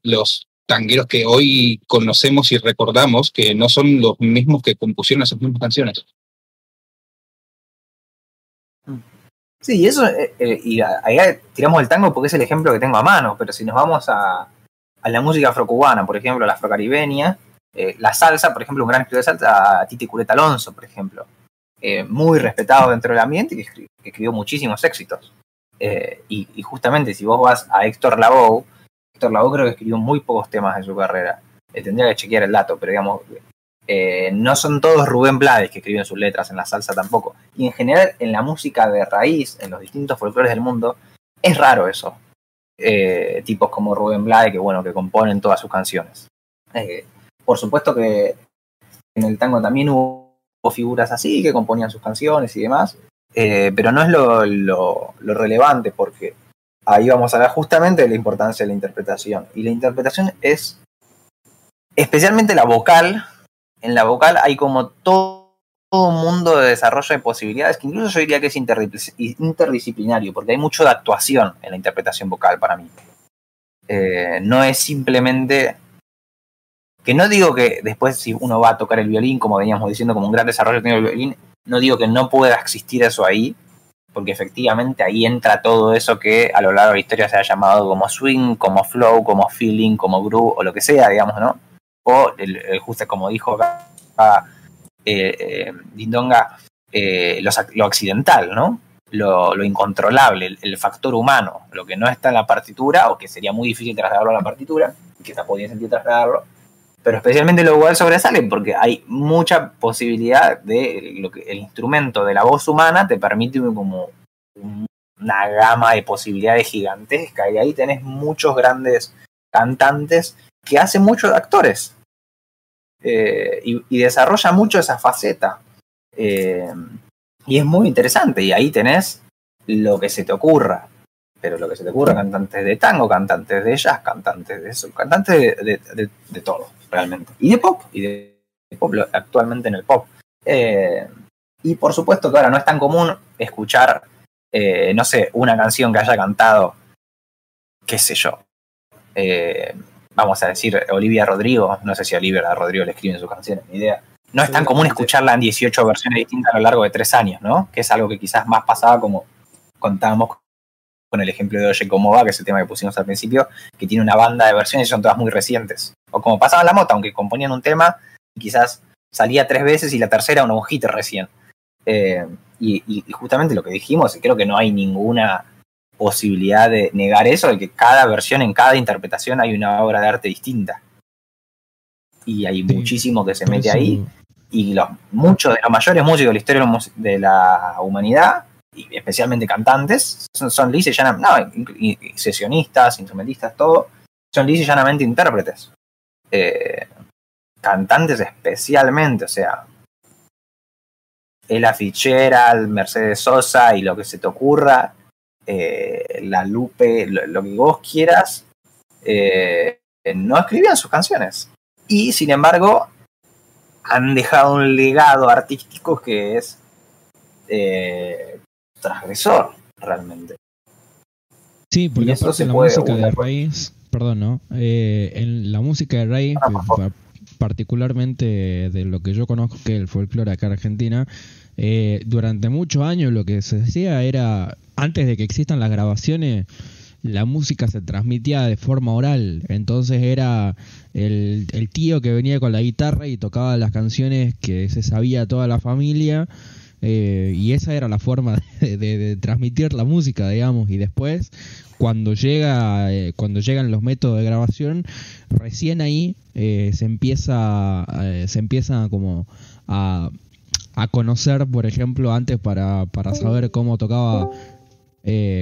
Speaker 3: los tangueros que hoy conocemos y recordamos, que no son los mismos que compusieron esas mismas canciones.
Speaker 1: Sí, y eso, eh, eh, y tiramos el tango porque es el ejemplo que tengo a mano, pero si nos vamos a, la música afrocubana, por ejemplo, la afrocaribeña, eh, la salsa, por ejemplo, un gran escritor de salsa, a Titi Cureta Alonso, por ejemplo, muy respetado dentro del ambiente y que, escribió, muchísimos éxitos. Y, justamente si vos vas a Héctor Lavoe, Héctor Lavoe creo que escribió muy pocos temas en su carrera. tendría que chequear el dato, pero digamos, eh, no son todos Rubén Blades que escriben sus letras en la salsa tampoco. Y en general en la música de raíz, en los distintos folclores del mundo, es raro eso. Eh, tipos como Rubén Blades que bueno, que componen todas sus canciones. Eh, por supuesto que en el tango también hubo figuras así que componían sus canciones y demás, pero no es lo, lo, relevante porque ahí vamos a hablar justamente de la importancia de la interpretación. Y la interpretación es especialmente la vocal, en la vocal hay como todo, un mundo de desarrollo de posibilidades que incluso yo diría que es interdisciplinario, porque hay mucho de actuación en la interpretación vocal para mí. Eh, no es simplemente que no digo que después si uno va a tocar el violín, como veníamos diciendo, como un gran desarrollo tiene el violín, no digo que no pueda existir eso ahí, porque efectivamente ahí entra todo eso que a lo largo de la historia se ha llamado como swing, como flow, como feeling, como groove o lo que sea, digamos, ¿no? o el, justo como dijo acá, eh, eh, Dindonga, eh, lo, accidental, ¿no? Lo, incontrolable, el, factor humano, lo que no está en la partitura o que sería muy difícil trasladarlo a la partitura, que se podía sentir trasladarlo, pero especialmente lo igual sobresale porque hay mucha posibilidad de lo que el instrumento de la voz humana te permite como una gama de posibilidades gigantesca y ahí tenés muchos grandes cantantes que hacen mucho de actores. Eh, y, desarrolla mucho esa faceta. Eh, y es muy interesante, y ahí tenés lo que se te ocurra. Pero lo que se te ocurra, cantantes de tango, cantantes de jazz, cantantes de eso, cantantes de, todo, realmente. Y de pop, y de, pop actualmente en el pop. Eh, y por supuesto que ahora no es tan común escuchar, no sé, una canción que haya cantado, qué sé yo, vamos a decir, Olivia Rodrigo, no sé si Olivia Rodrigo le escribe en sus canciones, ni idea. No es tan común escucharla en 18 versiones distintas a lo largo de tres años, ¿no? Que es algo que quizás más pasaba como contábamos con el ejemplo de Oye Cómo Va, que es el tema que pusimos al principio, que tiene una banda de versiones y son todas muy recientes. O como pasaba en la mota, aunque componían un tema y quizás salía tres veces y la tercera un hit recién. Eh, y, y, justamente lo que dijimos, creo que no hay ninguna posibilidad de negar eso, de que cada versión, en cada interpretación hay una obra de arte distinta. y hay
Speaker 2: Sí,
Speaker 1: muchísimo que se mete ahí. Y los, muchos de los mayores músicos de la historia de la humanidad, y especialmente cantantes, son, son lisa y llanamente, no, sesionistas, instrumentistas, todo, son lisa y llanamente intérpretes. Eh, cantantes especialmente, o sea, Ella Fitzgerald, Mercedes Sosa y lo que se te ocurra, eh, la Lupe, lo, que vos quieras, eh, no escribían sus canciones. Y sin embargo, han dejado un legado artístico que es transgresor, realmente.
Speaker 2: Sí, porque aparte
Speaker 1: se
Speaker 2: la
Speaker 1: puede
Speaker 2: música de raíz, perdón, ¿no? Eh, en la música de raíz,
Speaker 1: Ah, por favor.
Speaker 2: pa- particularmente de lo que yo conozco que es el folclore acá en Argentina, eh, durante muchos años lo que se decía era, antes de que existan las grabaciones, la música se transmitía de forma oral, entonces era el, el tío que venía con la guitarra y tocaba las canciones que se sabía toda la familia, eh, y esa era la forma <laughs> de, transmitir la música, digamos, y después cuando llega eh, cuando llegan los métodos de grabación recién ahí eh, se empieza se empieza como a, a conocer por ejemplo antes para, para saber cómo tocaba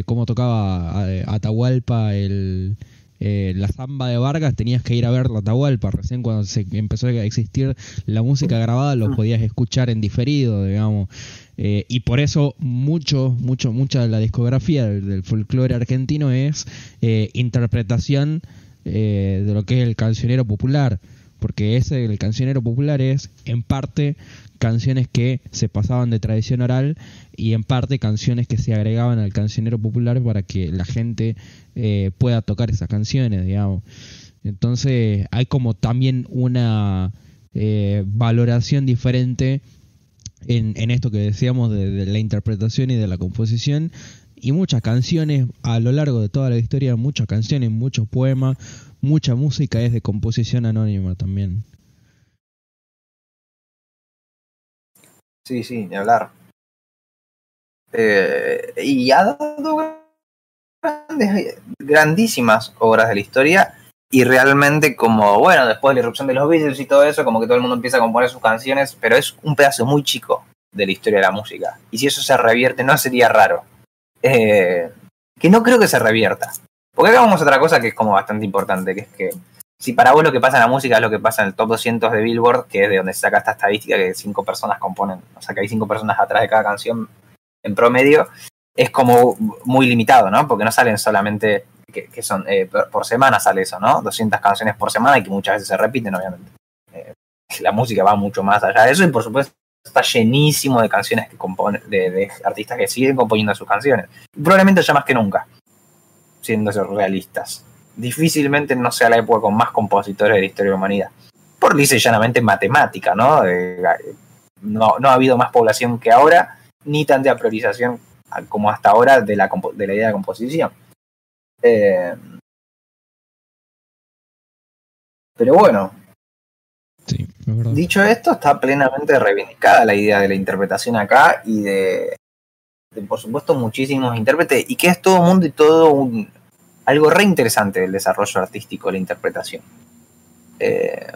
Speaker 2: cómo tocaba Atahualpa el eh, la samba de Vargas tenías que ir a ver la Atahualpa recién cuando se empezó a existir la música grabada lo podías escuchar en diferido digamos eh, y por eso mucho, mucho, mucha de la discografía del, del folclore argentino es eh, interpretación eh, de lo que es el cancionero popular. Porque ese, el cancionero popular es en parte canciones que se pasaban de tradición oral y en parte canciones que se agregaban al cancionero popular para que la gente eh, pueda tocar esas canciones, digamos. Entonces hay como también una eh, valoración diferente en, esto que decíamos de, de la interpretación y de la composición y muchas canciones a lo largo de toda la historia, muchas canciones, muchos poemas, mucha música es de composición anónima también.
Speaker 1: Sí, sí, ni hablar. Eh, y ha dado grandes- grandísimas obras de la historia y realmente como, bueno, después de la irrupción de los Beatles y todo eso, como que todo el mundo empieza a componer sus canciones, pero es un pedazo muy chico de la historia de la música. Y si eso se revierte, no sería raro. Eh, que no creo que se revierta. Porque acá vamos a otra cosa que es como bastante importante, que es que si para vos lo que pasa en la música es lo que pasa en el top 200 de Billboard, que es de donde se saca esta estadística que cinco personas componen, o sea que hay cinco personas atrás de cada canción en promedio, es como muy limitado, ¿no? Porque no salen solamente, que, son, eh, por, por semana sale eso, ¿no? 200 canciones por semana y que muchas veces se repiten, obviamente. Eh, la música va mucho más allá de eso y por supuesto está llenísimo de canciones que componen, de, artistas que siguen componiendo sus canciones. Probablemente ya más que nunca, siendo realistas. Difícilmente no sea la época con más compositores de la historia de la humanidad. Por dice llanamente matemática, ¿no? No, ha habido más población que ahora, ni tanta priorización como hasta ahora de la, de la idea de composición. Eh, pero bueno, Dicho esto, está plenamente reivindicada la idea de la interpretación acá y de, por supuesto, muchísimos intérpretes y que es todo un mundo y todo un algo re interesante del desarrollo artístico la interpretación. Eh,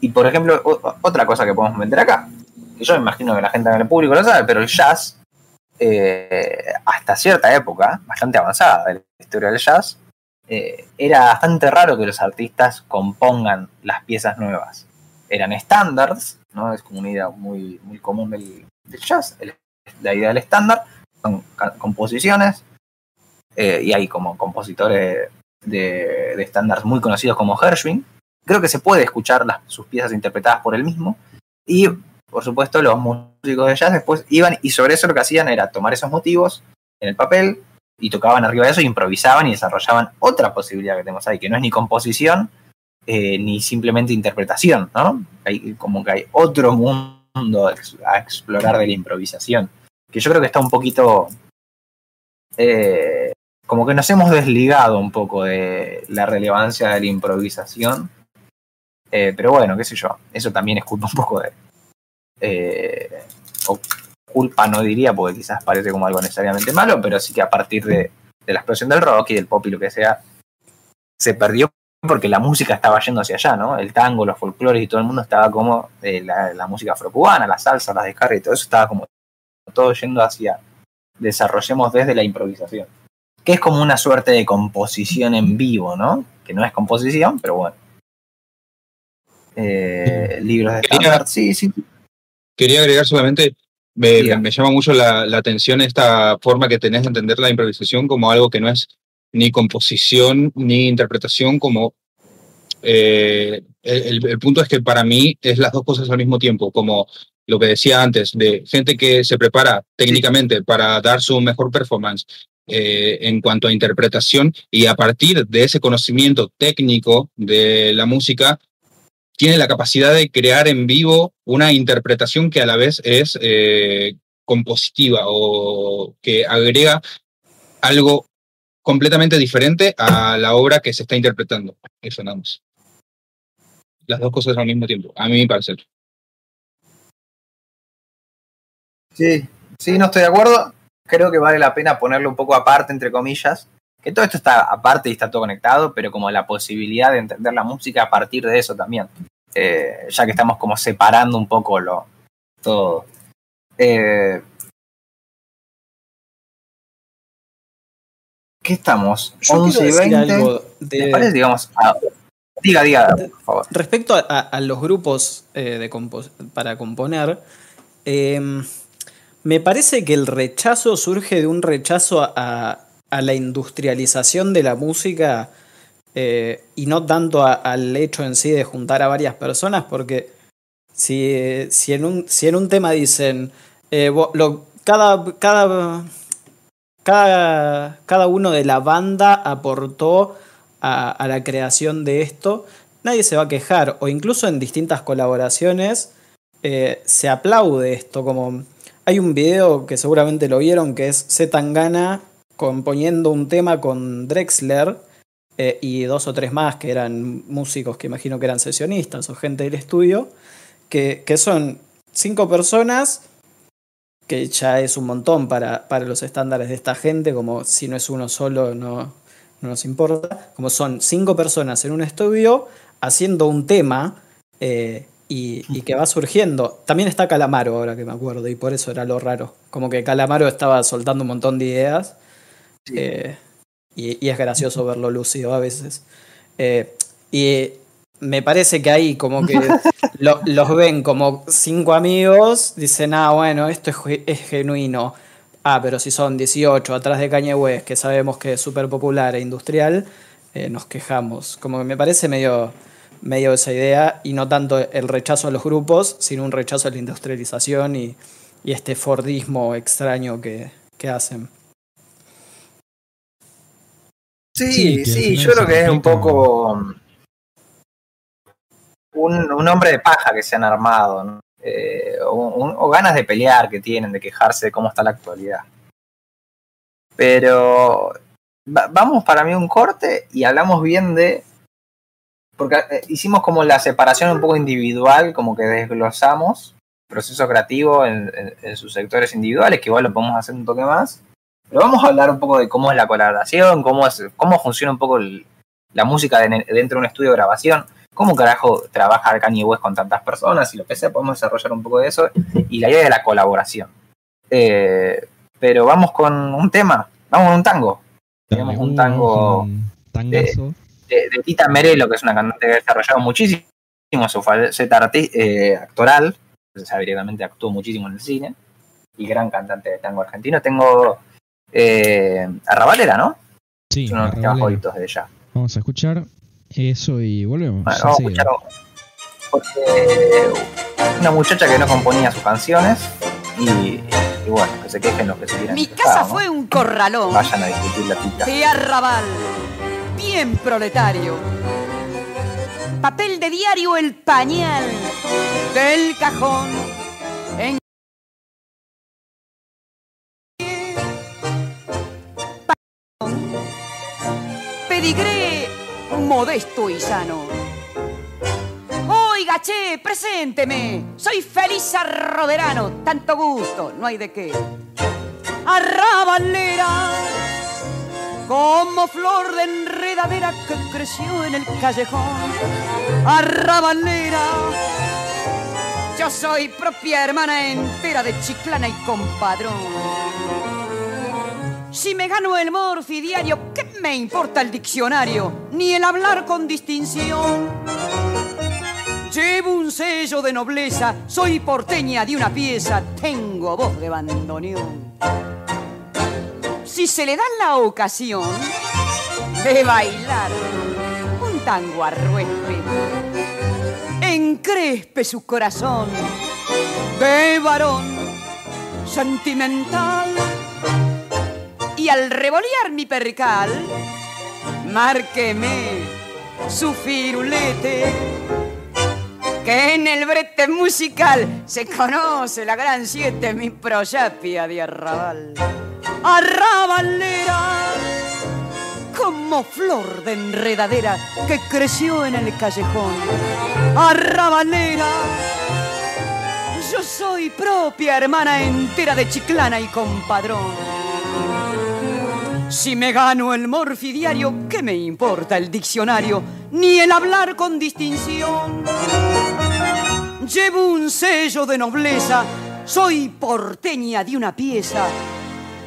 Speaker 1: y por ejemplo, otra cosa que podemos meter acá, que yo me imagino que la gente en el público lo sabe, pero el jazz, eh, hasta cierta época, bastante avanzada de la historia del jazz, eh, era bastante raro que los artistas compongan las piezas nuevas. Eran estándares, ¿no? Es como una idea muy, muy común del, del jazz, el- la idea del estándar, son composiciones, eh, y hay como compositores de, estándares muy conocidos como Gershwin. Creo que se puede escuchar las, sus piezas interpretadas por él mismo, y por supuesto los músicos de jazz después iban y sobre eso lo que hacían era tomar esos motivos en el papel, y tocaban arriba de eso, improvisaban y desarrollaban otra posibilidad que tenemos ahí, que no es ni composición eh, ni simplemente interpretación, ¿no? Hay como que hay otro mundo a ex- a explorar de la improvisación, que yo creo que está un poquito, eh, como que nos hemos desligado un poco de la relevancia de la improvisación, Eh, pero bueno, qué sé yo, eso también es culpa un poco de... culpa no diría, porque quizás parece como algo necesariamente malo, pero sí que a partir de, de la explosión del rock y del pop y lo que sea, se perdió porque la música estaba yendo hacia allá, ¿no? El tango, los folclores y todo el mundo estaba como eh, la, la, música afrocubana, la salsa, las descargas y todo eso estaba como todo yendo hacia desarrollemos desde la improvisación. Que es como una suerte de composición en vivo, ¿no? Que no es composición, pero bueno. Eh, libros de
Speaker 3: Quería,
Speaker 1: sí, sí.
Speaker 3: Quería agregar solamente, me, me llama mucho la, la, atención esta forma que tenés de entender la improvisación como algo que no es ni composición ni interpretación, como eh, el, el, punto es que para mí es las dos cosas al mismo tiempo, como lo que decía antes, de gente que se prepara técnicamente para dar su mejor performance eh, en cuanto a interpretación y a partir de ese conocimiento técnico de la música, tiene la capacidad de crear en vivo una interpretación que a la vez es eh, compositiva o que agrega algo completamente diferente a la obra que se está interpretando. Eso nada más. Las dos cosas al mismo tiempo, a mí me parece.
Speaker 1: Sí, sí, no estoy de acuerdo. Creo que vale la pena ponerlo un poco aparte, entre comillas. Que todo esto está aparte y está todo conectado, pero como la posibilidad de entender la música a partir de eso también. Eh, ya que estamos como separando un poco lo todo. Eh, ¿Qué estamos?
Speaker 4: Yo
Speaker 1: 11 y 20.
Speaker 4: De...
Speaker 1: ¿Me parece, digamos? Ah, diga, diga, por favor.
Speaker 4: Respecto a, a los grupos eh, de para componer, eh, me parece que el rechazo surge de un rechazo a, a la industrialización de la música eh, y no tanto a, al hecho en sí de juntar a varias personas, porque si, si, en, un, si en un tema dicen, eh, lo, cada, cada, cada, cada uno de la banda aportó a, la creación de esto, nadie se va a quejar, o incluso en distintas colaboraciones eh, se aplaude esto, como hay un video que seguramente lo vieron que es Z Tangana componiendo un tema con Drexler eh, y dos o tres más que eran músicos que imagino que eran sesionistas o gente del estudio, que, que son cinco personas, que ya es un montón para, para los estándares de esta gente, como si no es uno solo no, no nos importa, como son cinco personas en un estudio haciendo un tema. Eh, y, y, que va surgiendo. También está Calamaro, ahora que me acuerdo, y por eso era lo raro. Como que Calamaro estaba soltando un montón de ideas. Eh, y, y, es gracioso verlo lúcido a veces. Eh, y me parece que ahí como que <laughs> lo, los ven como cinco amigos, dicen, ah, bueno, esto es, es, genuino. Ah, pero si son 18 atrás de Kanye West, que sabemos que es súper popular e industrial, eh, nos quejamos. Como que me parece medio medio esa idea y no tanto el rechazo a los grupos, sino un rechazo a la industrialización y, y este Fordismo extraño que, que hacen.
Speaker 1: Sí, sí, sí yo creo que es un poco un, hombre de paja que se han armado, eh, o, ganas de pelear que tienen, de quejarse de cómo está la actualidad. Pero va, vamos para mí un corte y hablamos bien de porque eh, hicimos como la separación un poco individual, como que desglosamos proceso creativo en, sus sectores individuales, que igual lo podemos hacer un toque más. Pero vamos a hablar un poco de cómo es la colaboración, cómo, es, cómo funciona un poco el, la música de, dentro de un estudio de grabación, cómo carajo trabaja Kanye West con tantas personas y lo que sea, podemos desarrollar un poco de eso y la idea de la colaboración. Eh, pero vamos con un tema, vamos con un tango. Tenemos un tango. Un. De, de, Tita Merelo, que es una cantante que ha desarrollado muchísimo su faceta eh, actoral, sabe directamente actuó muchísimo en el cine, y gran cantante de tango argentino. Tengo eh, Arrabalera, ¿no?
Speaker 2: Sí,
Speaker 1: es uno de mis temas favoritos de ella.
Speaker 2: Vamos a escuchar eso y volvemos.
Speaker 1: Bueno, vamos a escuchar porque una muchacha que no componía sus canciones y, y, bueno, que se quejen los que se quieran.
Speaker 5: Mi casa ¿no? fue un corralón.
Speaker 1: Vayan a discutir la tita.
Speaker 5: De arrabal bien proletario. Papel de diario, el pañal del cajón. En Pedigré modesto y sano. Oiga, che, presénteme. Soy feliz arroderano. Tanto gusto, no hay de qué. Arrabalera como flor de enredadera que creció en el callejón. Arrabalera, yo soy propia hermana entera de Chiclana y compadrón. Si me gano el morfi diario, ¿qué me importa el diccionario? Ni el hablar con distinción. Llevo un sello de nobleza, soy porteña de una pieza, tengo voz de bandoneón. Si se le da la ocasión de bailar un tango a ruepe, encrespe su corazón de varón sentimental y al revolear mi percal, márqueme su firulete que en el brete musical se conoce la gran siete, mi proyapia de arrabal. Arrabalera, como flor de enredadera que creció en el callejón. Arrabalera, yo soy propia hermana entera de Chiclana y compadrón. Si me gano el morfi diario, ¿qué me importa el diccionario? Ni el hablar con distinción. Llevo un sello de nobleza, soy porteña de una pieza.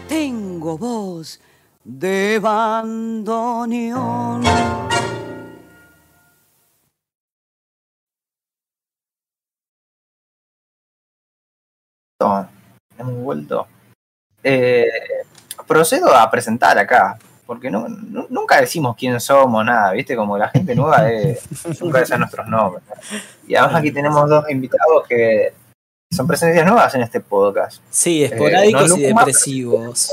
Speaker 5: Tengo voz de bandoneón.
Speaker 1: Hemos. Eh, procedo a presentar acá, porque no, nunca decimos quién somos, nada, ¿viste? Como la gente nueva eh, nunca dice nuestros nombres. Y además aquí tenemos dos invitados que son presencias nuevas en este podcast.
Speaker 4: Sí, esporádicos
Speaker 1: no
Speaker 4: y depresivos.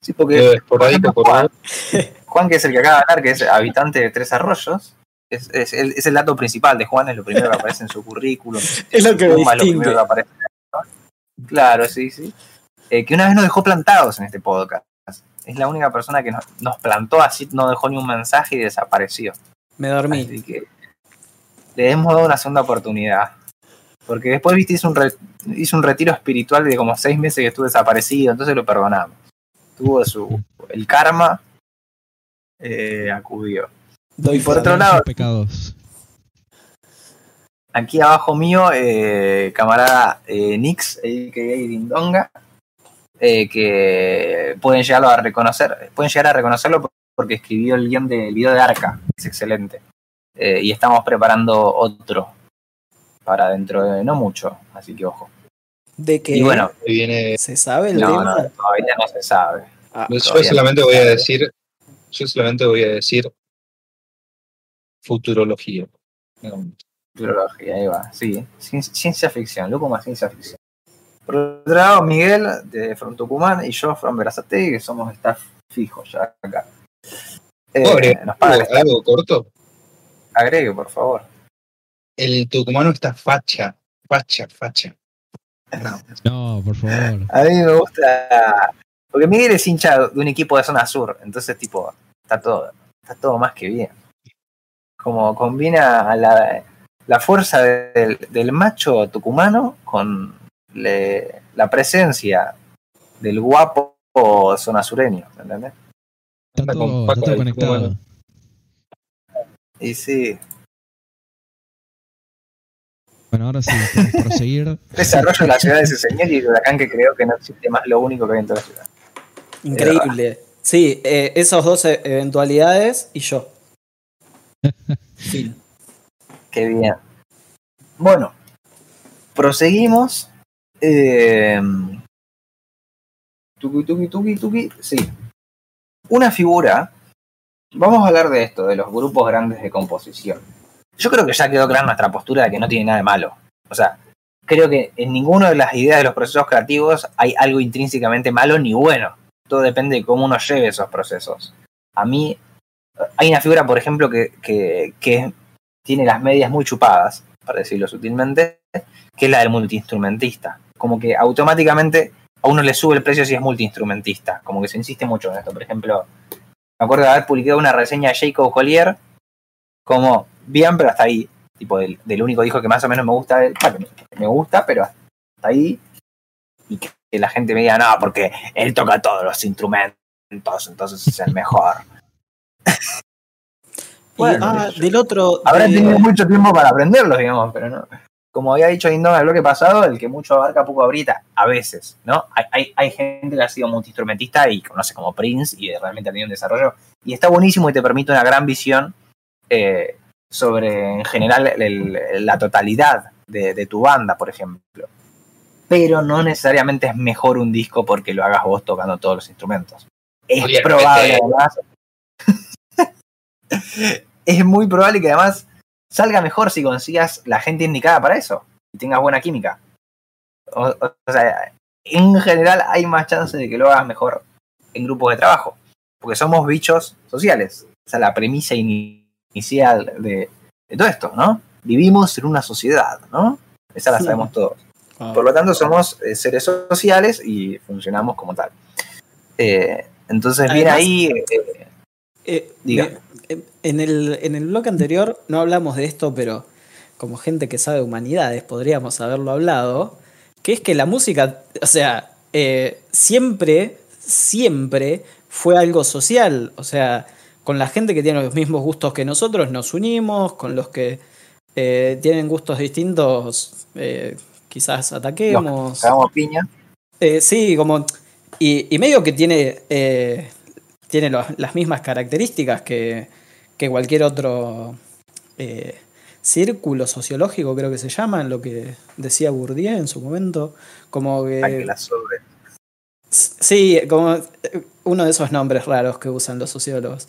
Speaker 1: Sí, porque
Speaker 3: Eh,
Speaker 1: por
Speaker 3: esporádico, por
Speaker 1: Juan, Juan, que es el que acaba de hablar, que es habitante de Tres Arroyos, es, es el, es el dato principal de Juan, es lo primero que aparece en su currículum. <laughs>
Speaker 4: Es lo que me
Speaker 1: lo primero que aparece. Claro, sí, sí. Eh, que una vez nos dejó plantados en este podcast. Es la única persona que nos, nos plantó así, no dejó ni un mensaje y desapareció.
Speaker 4: Me dormí.
Speaker 1: Así que le hemos dado una segunda oportunidad. Porque después, viste, hizo un, re- hizo un retiro espiritual de como seis meses que estuvo desaparecido, entonces lo perdonamos. Tuvo su. El karma eh, acudió.
Speaker 4: Doy
Speaker 1: y por otro lado,
Speaker 2: pecados.
Speaker 1: Aquí abajo mío, eh, camarada eh, Nix, a.k.a. Dindonga, eh, que pueden llegarlo a reconocer, pueden llegar a reconocerlo porque escribió el guion del video de Arca, es excelente. Eh, y estamos preparando otro para dentro de no mucho, así que ojo.
Speaker 4: ¿De qué?
Speaker 1: Y bueno,
Speaker 3: que viene.
Speaker 4: ¿Se sabe el
Speaker 1: no,
Speaker 4: tema?
Speaker 1: no, todavía no se sabe.
Speaker 4: Ah,
Speaker 3: Yo solamente
Speaker 1: no.
Speaker 3: voy a decir. Yo solamente voy a decir. Futurología.
Speaker 1: Futurología, ahí va, sí. Cien- Ciencia ficción, loco más ciencia ficción. Por otro lado, Miguel de From Tucumán y yo from Verazate, que somos staff fijos ya acá. Eh,
Speaker 3: ¿Puedo agregar
Speaker 1: nos paga el
Speaker 3: algo,
Speaker 1: staff.
Speaker 3: algo corto?
Speaker 1: Agregue, por favor.
Speaker 3: El tucumano está facha. Facha, facha. No.
Speaker 2: No, por favor. <laughs>
Speaker 1: A mí me gusta. Porque Miguel es hincha de un equipo de zona sur, entonces, tipo, está todo, está todo más que bien. Como combina a la, la fuerza del, del macho tucumano con le- la presencia del guapo zona sureño, ¿entendés?
Speaker 2: Está todo, todo conectado.
Speaker 1: Y sí,
Speaker 2: Bueno, ahora sí, podemos proseguir. <laughs>
Speaker 1: desarrollo de la ciudad de ese señor y el huracán que creo que no existe más lo único que hay en toda la ciudad.
Speaker 4: Increíble. Sí, eh, esas dos e- eventualidades y yo. Fin. <laughs>
Speaker 1: Qué bien. Bueno, proseguimos. Eh, tuki, tuki, tuki, tuki. Sí. Una figura. Vamos a hablar de esto, de los grupos grandes de composición. Yo creo que ya quedó clara nuestra postura de que no tiene nada de malo. O sea, creo que en ninguna de las ideas de los procesos creativos hay algo intrínsecamente malo ni bueno. Todo depende de cómo uno lleve esos procesos. A mí, hay una figura, por ejemplo, que, que tiene las medias muy chupadas, para decirlo sutilmente, que es la del multiinstrumentista. Como que automáticamente a uno le sube el precio si es multiinstrumentista. Como que se insiste mucho en esto. Por ejemplo, me acuerdo de haber publicado una reseña de Jacob Collier como bien, pero hasta ahí. Tipo, del, del único disco que más o menos me gusta. de él. Bueno, me gusta, pero hasta ahí. Y que, la gente me diga, no, porque él toca todos los instrumentos. entonces es el mejor. <laughs>
Speaker 4: Ah, del otro.
Speaker 1: Habrá
Speaker 4: de-
Speaker 1: tenido mucho tiempo para aprenderlos, digamos, pero no. Como había dicho Indón en el bloque pasado, el que mucho abarca poco abrita, a veces, ¿no? Hay, hay, hay gente que ha sido multiinstrumentista y conoce como Prince y realmente ha tenido un desarrollo. Y está buenísimo y te permite una gran visión eh, sobre, en general, el- la totalidad de, de tu banda, por ejemplo. Pero no necesariamente es mejor un disco porque lo hagas vos tocando todos los instrumentos. Es
Speaker 3: Oye,
Speaker 1: probable, además. <laughs> es muy probable que además salga mejor si consigas la gente indicada para eso y tengas buena química. O, o- o sea, en general hay más chance de que lo hagas mejor en grupos de trabajo, porque somos bichos sociales. Esa es la premisa ini- inicial de, de todo esto, ¿no? Vivimos en una sociedad, ¿no? Esa la
Speaker 4: Sí.
Speaker 1: sabemos todos.
Speaker 4: Ah,
Speaker 1: Por lo tanto, somos eh, seres sociales y funcionamos como tal. Eh, entonces, bien ahí, eh, Diga.
Speaker 4: En, el, en el bloque anterior no hablamos de esto, pero como gente que sabe humanidades podríamos haberlo hablado, que es que la música, o sea, eh, siempre, siempre fue algo social, o sea, con la gente que tiene los mismos gustos que nosotros nos unimos, con los que eh, tienen gustos distintos, eh, quizás ataquemos.
Speaker 1: hagamos piña.
Speaker 4: Sí, como. Y, y medio que tiene. tiene las mismas características que, que cualquier otro eh, círculo sociológico, creo que se llama, en lo que decía Bourdieu en su momento. Como que.
Speaker 1: a que la sobre.
Speaker 4: Sí, como eh, uno de esos nombres raros que usan los sociólogos.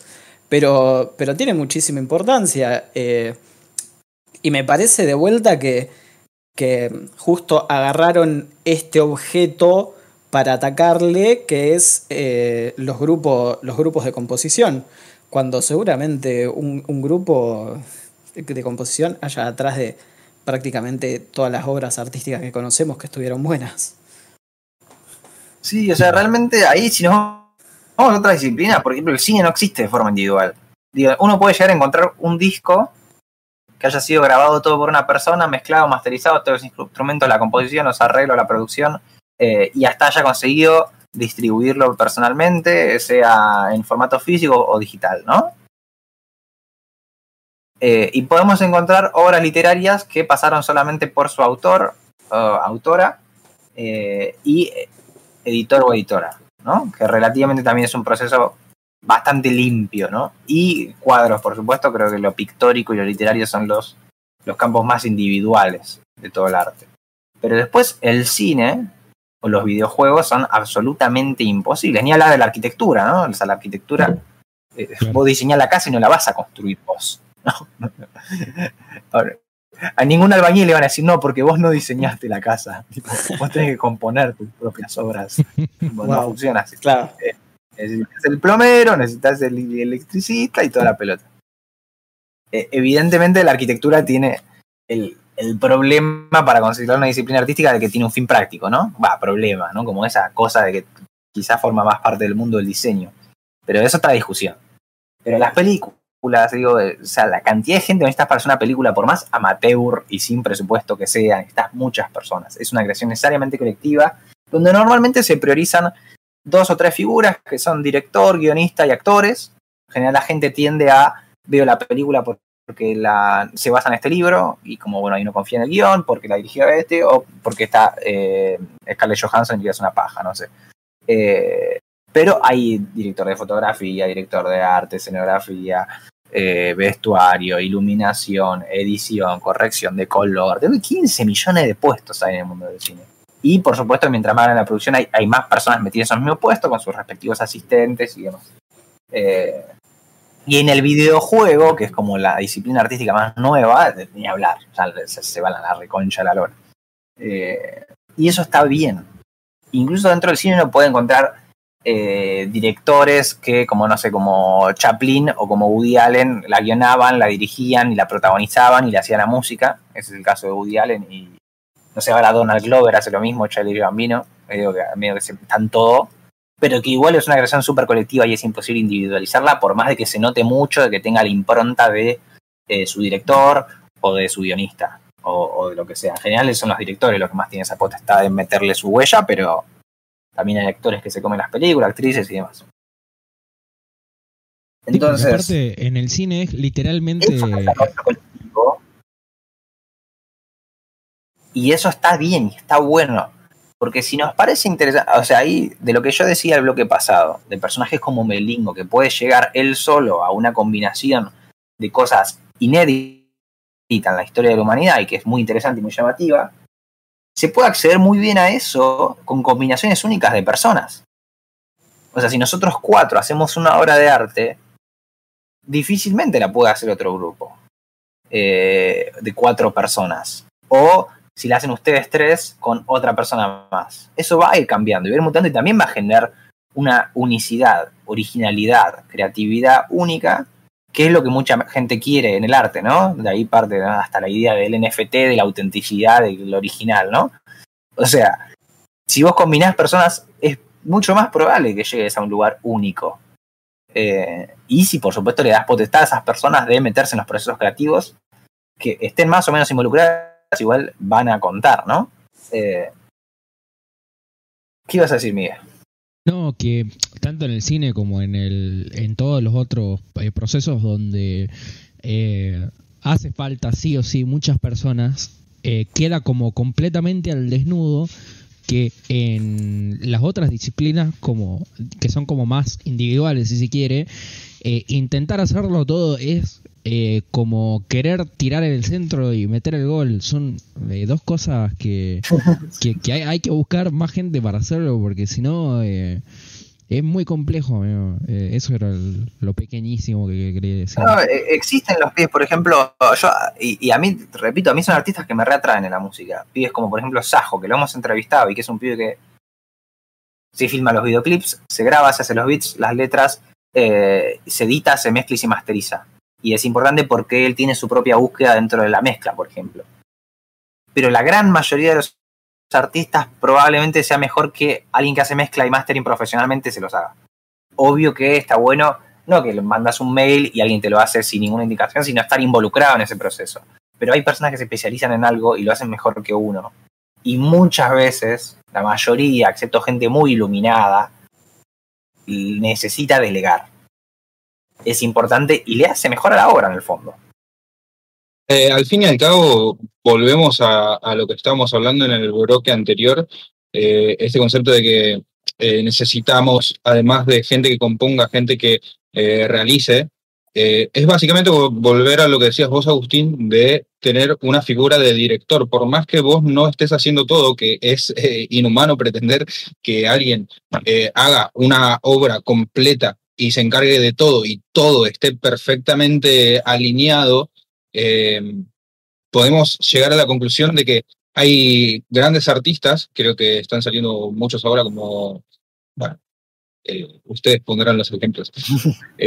Speaker 4: Pero, pero tiene muchísima importancia. eh, y me parece de vuelta que, que justo agarraron este objeto para atacarle, que es eh, los, grupos, los grupos de composición. Cuando seguramente un, grupo de composición haya atrás de prácticamente todas las obras artísticas que conocemos que estuvieron buenas.
Speaker 1: Sí, o sea, realmente ahí si nos vamos a otra disciplina, por ejemplo, el cine no existe de forma individual. Uno puede llegar a encontrar un disco que haya sido grabado todo por una persona, mezclado, masterizado, todos los instrumentos, la composición, los arreglos, la producción, eh, y hasta haya conseguido distribuirlo personalmente, sea en formato físico o digital, ¿no? Eh, y podemos encontrar obras literarias que pasaron solamente por su autor o autora eh, y eh, editor o editora, ¿no? Que relativamente también es un proceso bastante limpio, ¿no? Y cuadros, por supuesto, creo que lo pictórico y lo literario son los, los campos más individuales de todo el arte. Pero después el cine los videojuegos son absolutamente imposibles, ni hablar de la arquitectura, ¿no? O sea, la arquitectura, eh, vos diseñás la casa y no la vas a construir vos, ¿no? <laughs> Ahora, a ningún albañil le van a decir, no, porque vos no diseñaste la casa. <laughs> Vos tenés que componer tus propias obras. <laughs> Tipo, No
Speaker 4: Wow.
Speaker 1: funciona así.
Speaker 4: Claro.
Speaker 1: Necesitas el plomero, necesitas el electricista y toda la pelota. Eh, evidentemente la arquitectura tiene el, el problema para considerar una disciplina artística de que tiene un fin práctico, ¿no? Va, problema, ¿no? Como esa cosa de que quizás forma más parte del mundo del diseño. Pero eso está discusión. Pero las películas, digo, eh, o sea, la cantidad de gente que necesitas para hacer una película, por más amateur y sin presupuesto que sea, necesitas muchas personas. Es una creación necesariamente colectiva, donde normalmente se priorizan dos o tres figuras que son director, guionista y actores. En general la gente tiende a veo la película por- porque la, se basa en este libro y como bueno ahí no confía en el guion porque la dirigió este o porque está eh, Scarlett Johansson y es una paja, no sé. Eh, pero hay director de fotografía, director de arte, escenografía, eh, vestuario, iluminación, edición, corrección de color. Tengo 15 millones de puestos hay en el mundo del cine. Y por supuesto, mientras más en la producción hay, hay más personas metidas en esos mismos puestos con sus respectivos asistentes y demás. Y en el videojuego, que es como la disciplina artística más nueva, ni hablar, se, se van a la reconcha la lora. Eh, y eso está bien. Incluso dentro del cine uno puede encontrar eh, directores que, como no sé, como Chaplin o como Woody Allen, la guionaban, la dirigían y la protagonizaban y le hacían la música. Ese es el caso de Woody Allen. Y no sé, ahora Donald Glover hace lo mismo, Charlie Gambino, medio que, medio que se están todo. Pero que igual es una creación súper colectiva y es imposible individualizarla, por más de que se note mucho, de que tenga la impronta de eh, su director o de su guionista o, o de lo que sea. En general son los directores los que más tienen esa potestad de meterle su huella, pero también hay actores que se comen las películas, actrices y demás.
Speaker 2: Entonces, aparte, en el cine es literalmente
Speaker 1: y eso está bien y está bueno. Porque si nos parece interesante, o sea, ahí de lo que yo decía el bloque pasado, de personajes como Melingo, que puede llegar él solo a una combinación de cosas inéditas en la historia de la humanidad y que es muy interesante y muy llamativa, se puede acceder muy bien a eso con combinaciones únicas de personas. O sea, si nosotros cuatro hacemos una obra de arte, difícilmente la puede hacer otro grupo eh, de cuatro personas. O si la hacen ustedes tres con otra persona más. Eso va a ir cambiando y va a ir mutando y también va a generar una unicidad, originalidad, creatividad única, que es lo que mucha gente quiere en el arte, ¿no? De ahí parte hasta la idea del NFT, de la autenticidad, del original, ¿no? O sea, si vos combinás personas, es mucho más probable que llegues a un lugar único. Eh, y si por supuesto le das potestad a esas personas de meterse en los procesos creativos, que estén más o menos involucradas igual van a contar, ¿no? Eh, ¿Qué ibas a decir, Miguel?
Speaker 2: No, que tanto en el cine como en el en todos los otros eh, procesos donde eh, hace falta sí o sí muchas personas, queda como completamente al desnudo que en las otras disciplinas como que son como más individuales si se quiere intentar hacerlo todo es eh, como querer tirar el centro y meter el gol. Son eh, dos cosas que, <laughs> que, hay, que buscar más gente para hacerlo, porque si no eh, es muy complejo. eso era lo pequeñísimo que quería decir.
Speaker 1: existen los pies, por ejemplo, yo y, a mí, repito, a mí son artistas que me reatraen en la música. Pibes como por ejemplo Sajo, que lo hemos entrevistado y que es un pibe que se filma los videoclips, se graba, se hace los beats, las letras, se edita, se mezcla y se masteriza y es importante porque él tiene su propia búsqueda dentro de la mezcla, por ejemplo. Pero la gran mayoría de los artistas probablemente sea mejor que alguien que hace mezcla y mastering profesionalmente se los haga. Obvio que está bueno, no que mandas un mail y alguien te lo hace sin ninguna indicación, sino estar involucrado en ese proceso. Pero hay personas que se especializan en algo y lo hacen mejor que uno. Y muchas veces, la mayoría, excepto gente muy iluminada, necesita delegar es importante y le hace mejor a la obra en el fondo.
Speaker 3: Eh, al fin y al cabo, volvemos a, lo que estábamos hablando en el bloque anterior, eh, este concepto de que eh, necesitamos, además de gente que componga, gente que realice, es básicamente volver a lo que decías vos, Agustín, de tener una figura de director. Por más que vos no estés haciendo todo, que es inhumano pretender que alguien haga una obra completa y se encargue de todo y todo esté perfectamente alineado, eh, podemos llegar a la conclusión de que hay grandes artistas, creo que están saliendo muchos ahora como, bueno, eh, ustedes pondrán los ejemplos, <laughs>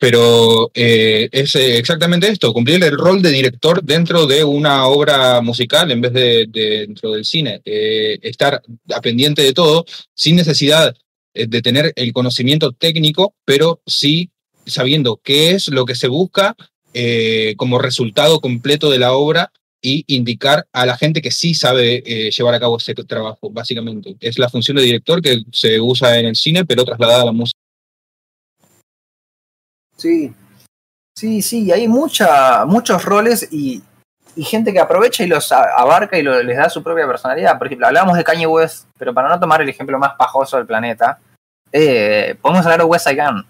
Speaker 3: eh, pero es exactamente esto, cumplir el rol de director dentro de una obra musical en vez de, de dentro del cine, estar a pendiente de todo sin necesidad eh, de tener el conocimiento técnico, pero sí sabiendo qué es lo que se busca eh, como resultado completo de la obra y indicar a la gente que sí sabe eh, llevar a cabo ese trabajo, básicamente. Es la función de director que se usa en el cine, pero trasladada a la música.
Speaker 1: Sí, sí, sí, hay mucha, muchos roles y, gente que aprovecha y los abarca y les da su propia personalidad. Por ejemplo, hablamos de Kanye West, pero para no tomar el ejemplo más pajoso del planeta, eh, podemos hablar de Wes Gunn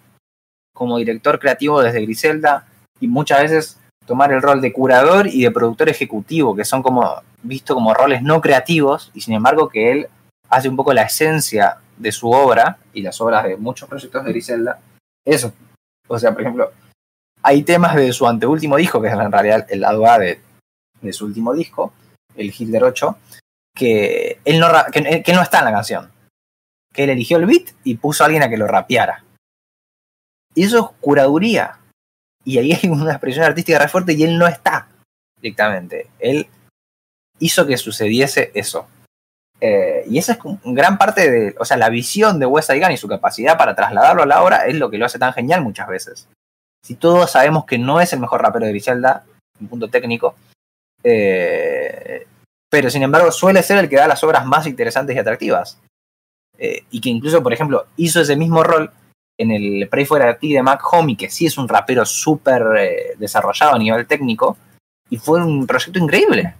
Speaker 1: como director creativo desde Griselda y muchas veces tomar el rol de curador y de productor ejecutivo, que son como visto como roles no creativos y sin embargo que él hace un poco la esencia de su obra y las obras de muchos proyectos de Griselda. Eso. O sea, por ejemplo, hay temas de su anteúltimo disco, que es en realidad el lado A de, de su último disco, el Hitler 8, que él, no, que, él no está en la canción. Que él eligió el beat y puso a alguien a que lo rapeara. Y eso es curaduría. Y ahí hay una expresión artística re fuerte y él no está directamente. Él hizo que sucediese eso. Eh, y esa es gran parte de, o sea, la visión de Wes Gunn y su capacidad para trasladarlo a la obra es lo que lo hace tan genial muchas veces. Si todos sabemos que no es el mejor rapero de Griselda, un punto técnico, eh, pero sin embargo suele ser el que da las obras más interesantes y atractivas. Eh, y que incluso, por ejemplo, hizo ese mismo rol en el Pray for Ti de Mac Homie, que sí es un rapero súper desarrollado a nivel técnico, y fue un proyecto increíble.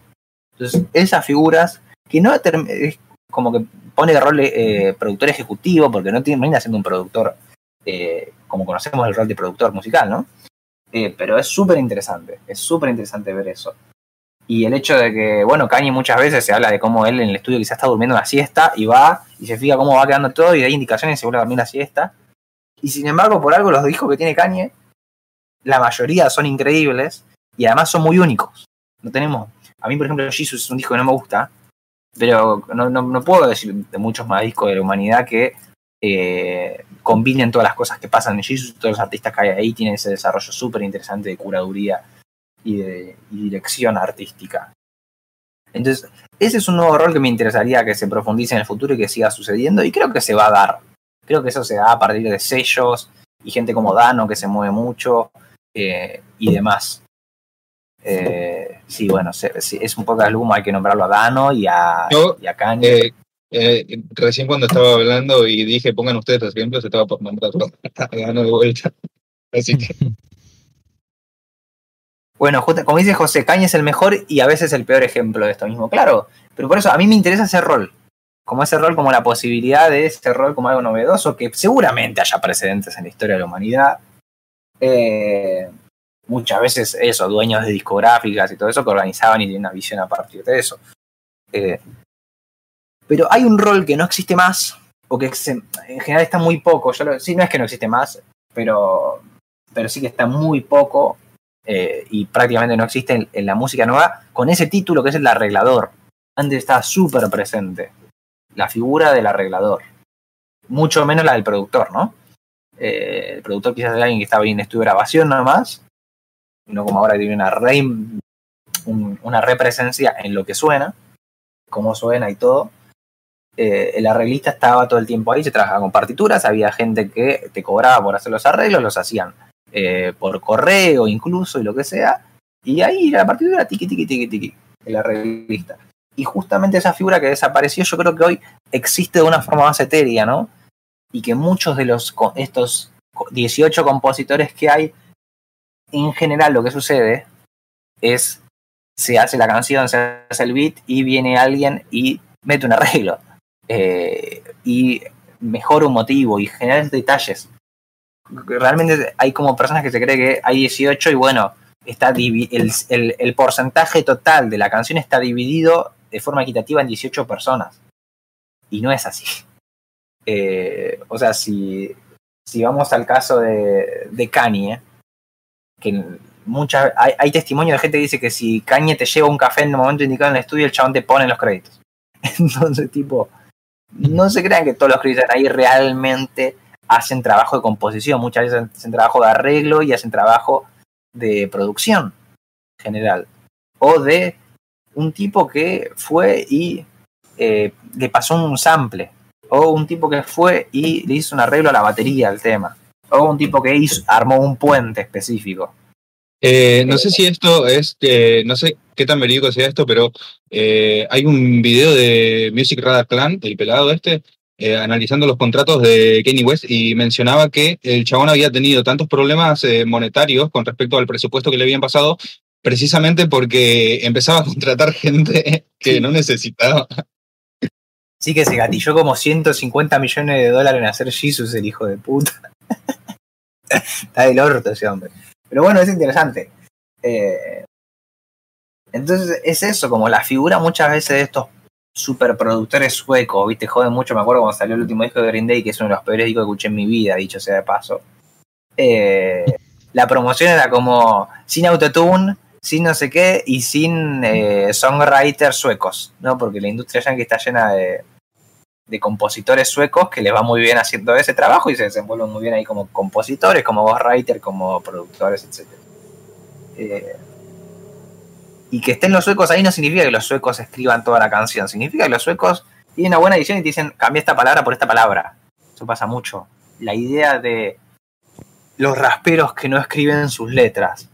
Speaker 1: Entonces, esas figuras que no es como que pone de rol eh, productor ejecutivo, porque no termina siendo un productor eh, como conocemos el rol de productor musical, ¿no? Eh, pero es súper interesante, es súper interesante ver eso. Y el hecho de que, bueno, Kanye muchas veces se habla de cómo él en el estudio quizás está durmiendo una siesta y va y se fija cómo va quedando todo y hay indicaciones y se vuelve a dormir una siesta. Y sin embargo, por algo los discos que tiene Kanye, la mayoría son increíbles y además son muy únicos. No tenemos. A mí, por ejemplo, Jesus es un disco que no me gusta, pero no, no, puedo decir de muchos más discos de la humanidad que eh, combinen todas las cosas que pasan en Jesus, todos los artistas que hay ahí tienen ese desarrollo súper interesante de curaduría y de dirección artística. Entonces, ese es un nuevo rol que me interesaría que se profundice en el futuro y que siga sucediendo, y creo que se va a dar. Creo que eso se da a partir de sellos y gente como Dano que se mueve mucho eh, y demás. Eh, sí, bueno, es un poco de humo, hay que nombrarlo a Dano y a, Kanye.
Speaker 3: Eh, eh, recién cuando estaba hablando y dije pongan ustedes los ejemplos, estaba por nombrar a Dano de vuelta. <laughs> Así que. <laughs>
Speaker 1: Bueno, como dice José, Kanye es el mejor y a veces el peor ejemplo de esto mismo. Claro, pero por eso a mí me interesa ese rol. Como ese rol, como la posibilidad de ese rol como algo novedoso, que seguramente haya precedentes en la historia de la humanidad. Eh, muchas veces eso, dueños de discográficas y todo eso que organizaban y tienen una visión a partir de eso. Eh, pero hay un rol que no existe más, o que en general está muy poco. Sí, no es que no existe más, pero, pero sí que está muy poco eh, y prácticamente no existe en, en, la música nueva, con ese título que es el arreglador. Antes estaba súper presente la figura del arreglador, mucho menos la del productor, ¿no? Eh, el productor quizás era alguien que estaba en estudio de grabación nada más, no como ahora tiene una, re, una represencia en lo que suena, cómo suena y todo. Eh, el arreglista estaba todo el tiempo ahí, se trabajaba con partituras, había gente que te cobraba por hacer los arreglos, los hacían eh, por correo incluso y lo que sea, y ahí la partitura tiqui, tiqui, tiqui, tiqui, el arreglista. Y justamente esa figura que desapareció, yo creo que hoy existe de una forma más etérea, ¿no? Y que muchos de los estos 18 compositores que hay en general lo que sucede es se hace la canción, se hace el beat y viene alguien y mete un arreglo. Eh, y mejora un motivo y genera detalles. Realmente hay como personas que se cree que hay 18 y bueno, está el, el, porcentaje total de la canción está dividido de forma equitativa en 18 personas. Y no es así. Eh, o sea, si, si vamos al caso de, de Kanye, que muchas hay, hay testimonio de gente que dice que si Cañe te lleva un café en el momento indicado en el estudio, el chabón te pone los créditos. <laughs> Entonces, tipo, no se crean que todos los créditos ahí realmente hacen trabajo de composición, muchas veces hacen trabajo de arreglo y hacen trabajo de producción general. O de un tipo que fue y eh, le pasó un sample. O un tipo que fue y le hizo un arreglo a la batería al tema o un tipo que hizo, armó un puente específico.
Speaker 3: Eh, no sé si esto es, eh, no sé qué tan verídico sea esto, pero eh, hay un video de Music Radar Clan, el pelado este, analizando los contratos de Kanye West y mencionaba que el chabón había tenido tantos problemas monetarios con respecto al presupuesto que le habían pasado, precisamente porque empezaba a contratar gente que no necesitaba.
Speaker 1: Sí que se gatilló como 150 millones de dólares en hacer Jesus, el hijo de puta. <laughs> Está del orto ese hombre. Pero bueno, es interesante. Eh, entonces es eso, como la figura muchas veces de estos superproductores suecos, viste, joden mucho, me acuerdo cuando salió el último disco de Green Day, que es uno de los peores discos que escuché en mi vida, dicho sea de paso. Eh, la promoción era como sin autotune, sin no sé qué y sin eh, songwriters suecos, ¿no? Porque la industria yankee está llena de, de compositores suecos que les va muy bien haciendo ese trabajo y se desenvuelven muy bien ahí como compositores, como ghostwriter, como productores, etc. Eh, y que estén los suecos ahí no significa que los suecos escriban toda la canción, significa que los suecos tienen una buena edición y te dicen cambia esta palabra por esta palabra. Eso pasa mucho. La idea de los rasperos que no escriben sus letras.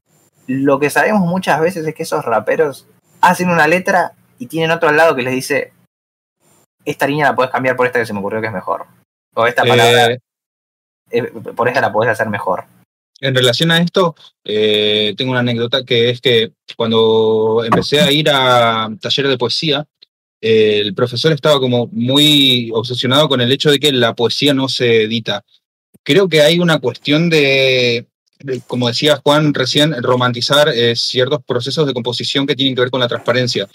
Speaker 1: Lo que sabemos muchas veces es que esos raperos hacen una letra y tienen otro al lado que les dice esta línea la puedes cambiar por esta que se me ocurrió que es mejor. O esta palabra.
Speaker 3: Eh,
Speaker 1: eh, por eso la podés hacer mejor.
Speaker 3: En relación a esto, eh, tengo una anécdota que es que cuando empecé a ir a talleres de poesía, eh, el profesor estaba como muy obsesionado con el hecho de que la poesía no se edita. Creo que hay una cuestión de, de, como decía Juan recién, romantizar eh, ciertos procesos de composición que tienen que ver con la transparencia.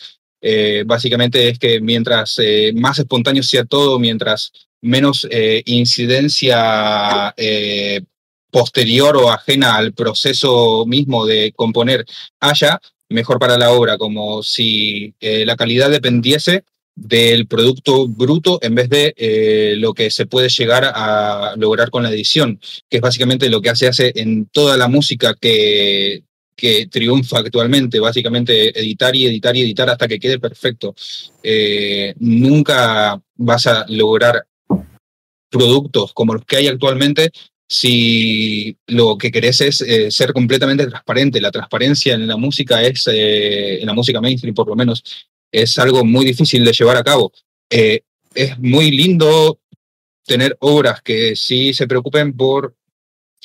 Speaker 3: Eh, básicamente es que mientras eh, más espontáneo sea todo, mientras menos eh, incidencia eh, posterior o ajena al proceso mismo de componer haya, mejor para la obra, como si eh, la calidad dependiese del producto bruto en vez de lo que se puede llegar a lograr con la edición, que es básicamente lo que se hace en toda la música que, que triunfa actualmente, básicamente editar y editar y editar hasta que quede perfecto. Eh, nunca vas a lograr productos como los que hay actualmente si lo que querés es eh, ser completamente transparente. La transparencia en la música es, eh, en la música mainstream por lo menos, es algo muy difícil de llevar a cabo. Es muy lindo tener obras que sí se preocupen por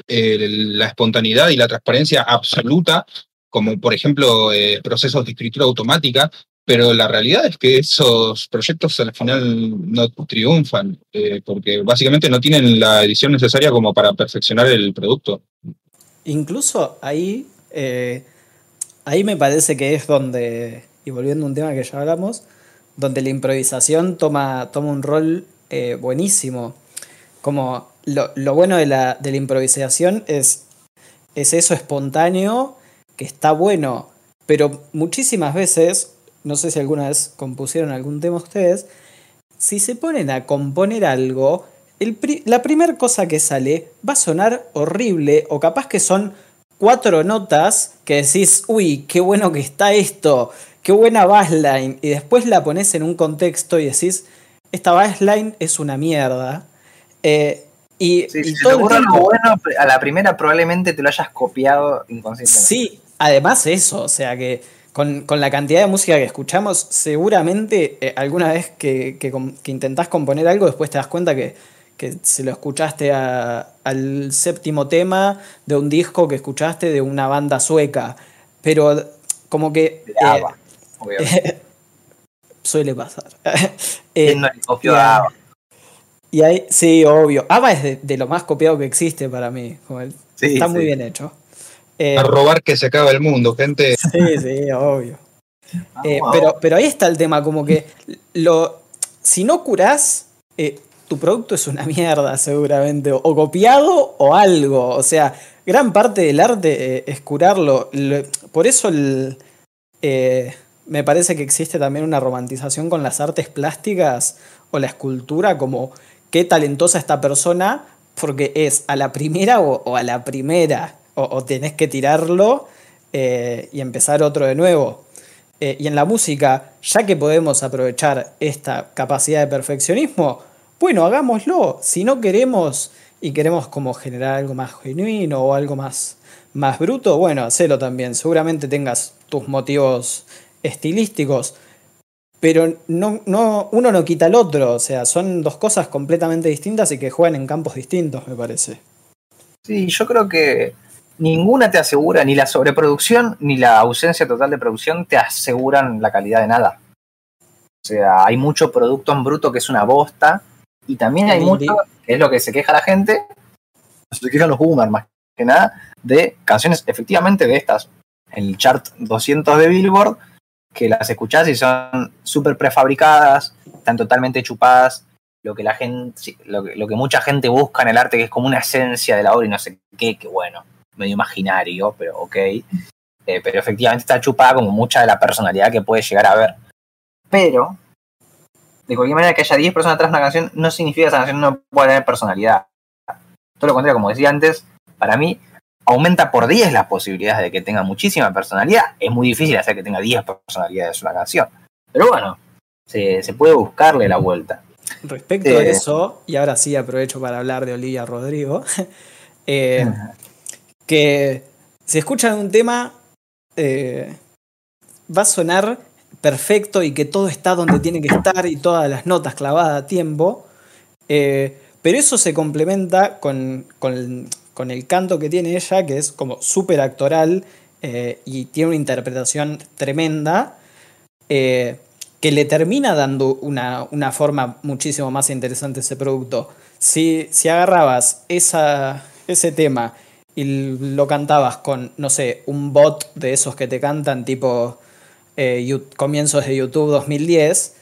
Speaker 3: la espontaneidad y la transparencia absoluta, como por ejemplo eh, procesos de escritura automática, pero la realidad es que esos proyectos al final no triunfan, eh, porque básicamente no tienen la edición necesaria como para perfeccionar el producto.
Speaker 4: Incluso ahí, eh, ahí me parece que es donde, y volviendo a un tema que ya hablamos, donde la improvisación toma, toma un rol buenísimo. Como lo, lo bueno de la, de la improvisación es, es eso espontáneo que está bueno, pero muchísimas veces, no sé si alguna vez compusieron algún tema ustedes, si se ponen a componer algo, el la primera cosa que sale va a sonar horrible o capaz que son cuatro notas que decís, uy, qué bueno que está esto, qué buena bassline, y después la pones en un contexto y decís, esta bassline es una mierda. Eh, y,
Speaker 1: Sí,
Speaker 4: y
Speaker 1: si
Speaker 4: todo
Speaker 1: te ocurre algo bueno, a la primera probablemente te lo hayas copiado inconscientemente.
Speaker 4: Sí, además eso, o sea que con, con la cantidad de música que escuchamos, seguramente eh, alguna vez que, que que intentás componer algo, después te das cuenta que, que se lo escuchaste a- al séptimo tema de un disco que escuchaste de una banda sueca. Pero como que eh, <laughs> suele pasar. <laughs> Eh,
Speaker 1: ¿Quién no le copió a
Speaker 4: a-
Speaker 1: ABBA?
Speaker 4: Y ahí, sí, obvio. ABBA es de, de lo más copiado que existe para mí. como el-
Speaker 1: Sí,
Speaker 4: está muy bien hecho. Eh,
Speaker 3: A robar que se acaba el mundo, gente. <laughs>
Speaker 4: sí, sí, obvio. Eh,
Speaker 1: Vamos,
Speaker 4: pero, pero ahí está el tema, como que lo, si no curás, eh, tu producto es una <laughs> mierda seguramente, o, o copiado o algo. O sea, gran parte del arte eh, es curarlo. Lo- por eso el, eh, me parece que existe también una romantización con las artes plásticas o la escultura, como qué talentosa esta persona, porque es a la primera o, a la primera, o, o tenés que tirarlo eh, y empezar otro de nuevo. Eh, y en la música, ya que podemos aprovechar esta capacidad de perfeccionismo, bueno, hagámoslo. Si no queremos y queremos como generar algo más genuino o algo más, más bruto, bueno, hacelo también. Seguramente tengas tus motivos estilísticos, pero no, no, uno no quita al otro. O sea, son dos cosas completamente distintas y que juegan en campos distintos, me parece.
Speaker 1: Sí, yo creo que ninguna te asegura, ni la sobreproducción ni la ausencia total de producción te aseguran la calidad de nada. O sea, hay mucho producto en bruto que es una bosta y también hay mucho, que es lo que se queja la gente, se quejan los boomers más que nada, de canciones efectivamente de estas, el chart 200 de Billboard, que las escuchás y son súper prefabricadas, están totalmente chupadas, lo que la gente, lo que, lo que mucha gente busca en el arte, que es como una esencia de la obra y no sé qué, que bueno, medio imaginario, pero ok. Eh, pero efectivamente está chupada como mucha de la personalidad que puede llegar a ver. Pero, de cualquier manera que haya 10 personas atrás de una canción, no significa que esa canción no pueda tener personalidad. Todo lo contrario, como decía antes, para mí aumenta por 10 las posibilidades de que tenga muchísima personalidad. Es muy difícil hacer que tenga 10 personalidades una canción. Pero bueno, se, se puede buscarle la vuelta.
Speaker 4: Respecto
Speaker 1: Eh.
Speaker 4: a eso, y ahora sí aprovecho para hablar de Olivia Rodrigo, <laughs> eh, que si escuchan un tema eh, va a sonar perfecto y que todo está donde tiene que estar y todas las notas clavadas a tiempo, eh, Pero eso se complementa con, con, con el canto que tiene ella, que es como súper actoral eh, y tiene una interpretación tremenda, eh, que le termina dando una, una, forma muchísimo más interesante a ese producto. Si, si agarrabas esa, ese tema y lo cantabas con, no sé, un bot de esos que te cantan tipo eh, comienzos de YouTube 2010,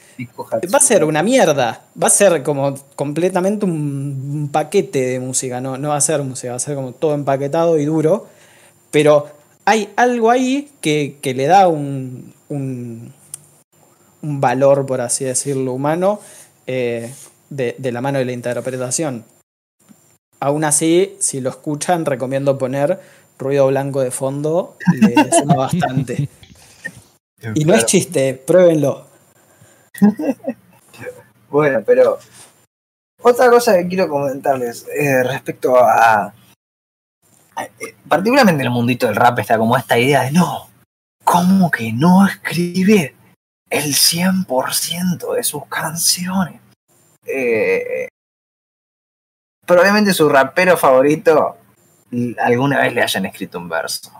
Speaker 4: va a ser una mierda. Va a ser como completamente un, paquete de música. No, no va a ser música, va a ser como todo empaquetado y duro. Pero hay algo ahí que, le da un, un, valor, por así decirlo, humano eh, de, de la mano de la interpretación. Aún así, si lo escuchan, recomiendo poner ruido blanco de fondo. Le suma bastante. <laughs> Y no es chiste, pruébenlo. <laughs>
Speaker 1: bueno, pero otra cosa que quiero comentarles eh, respecto a, eh, Particularmente en el mundito del rap está como esta idea de no, ¿cómo que no escribe el 100% de sus canciones? Eh, probablemente su rapero favorito alguna vez le hayan escrito un verso.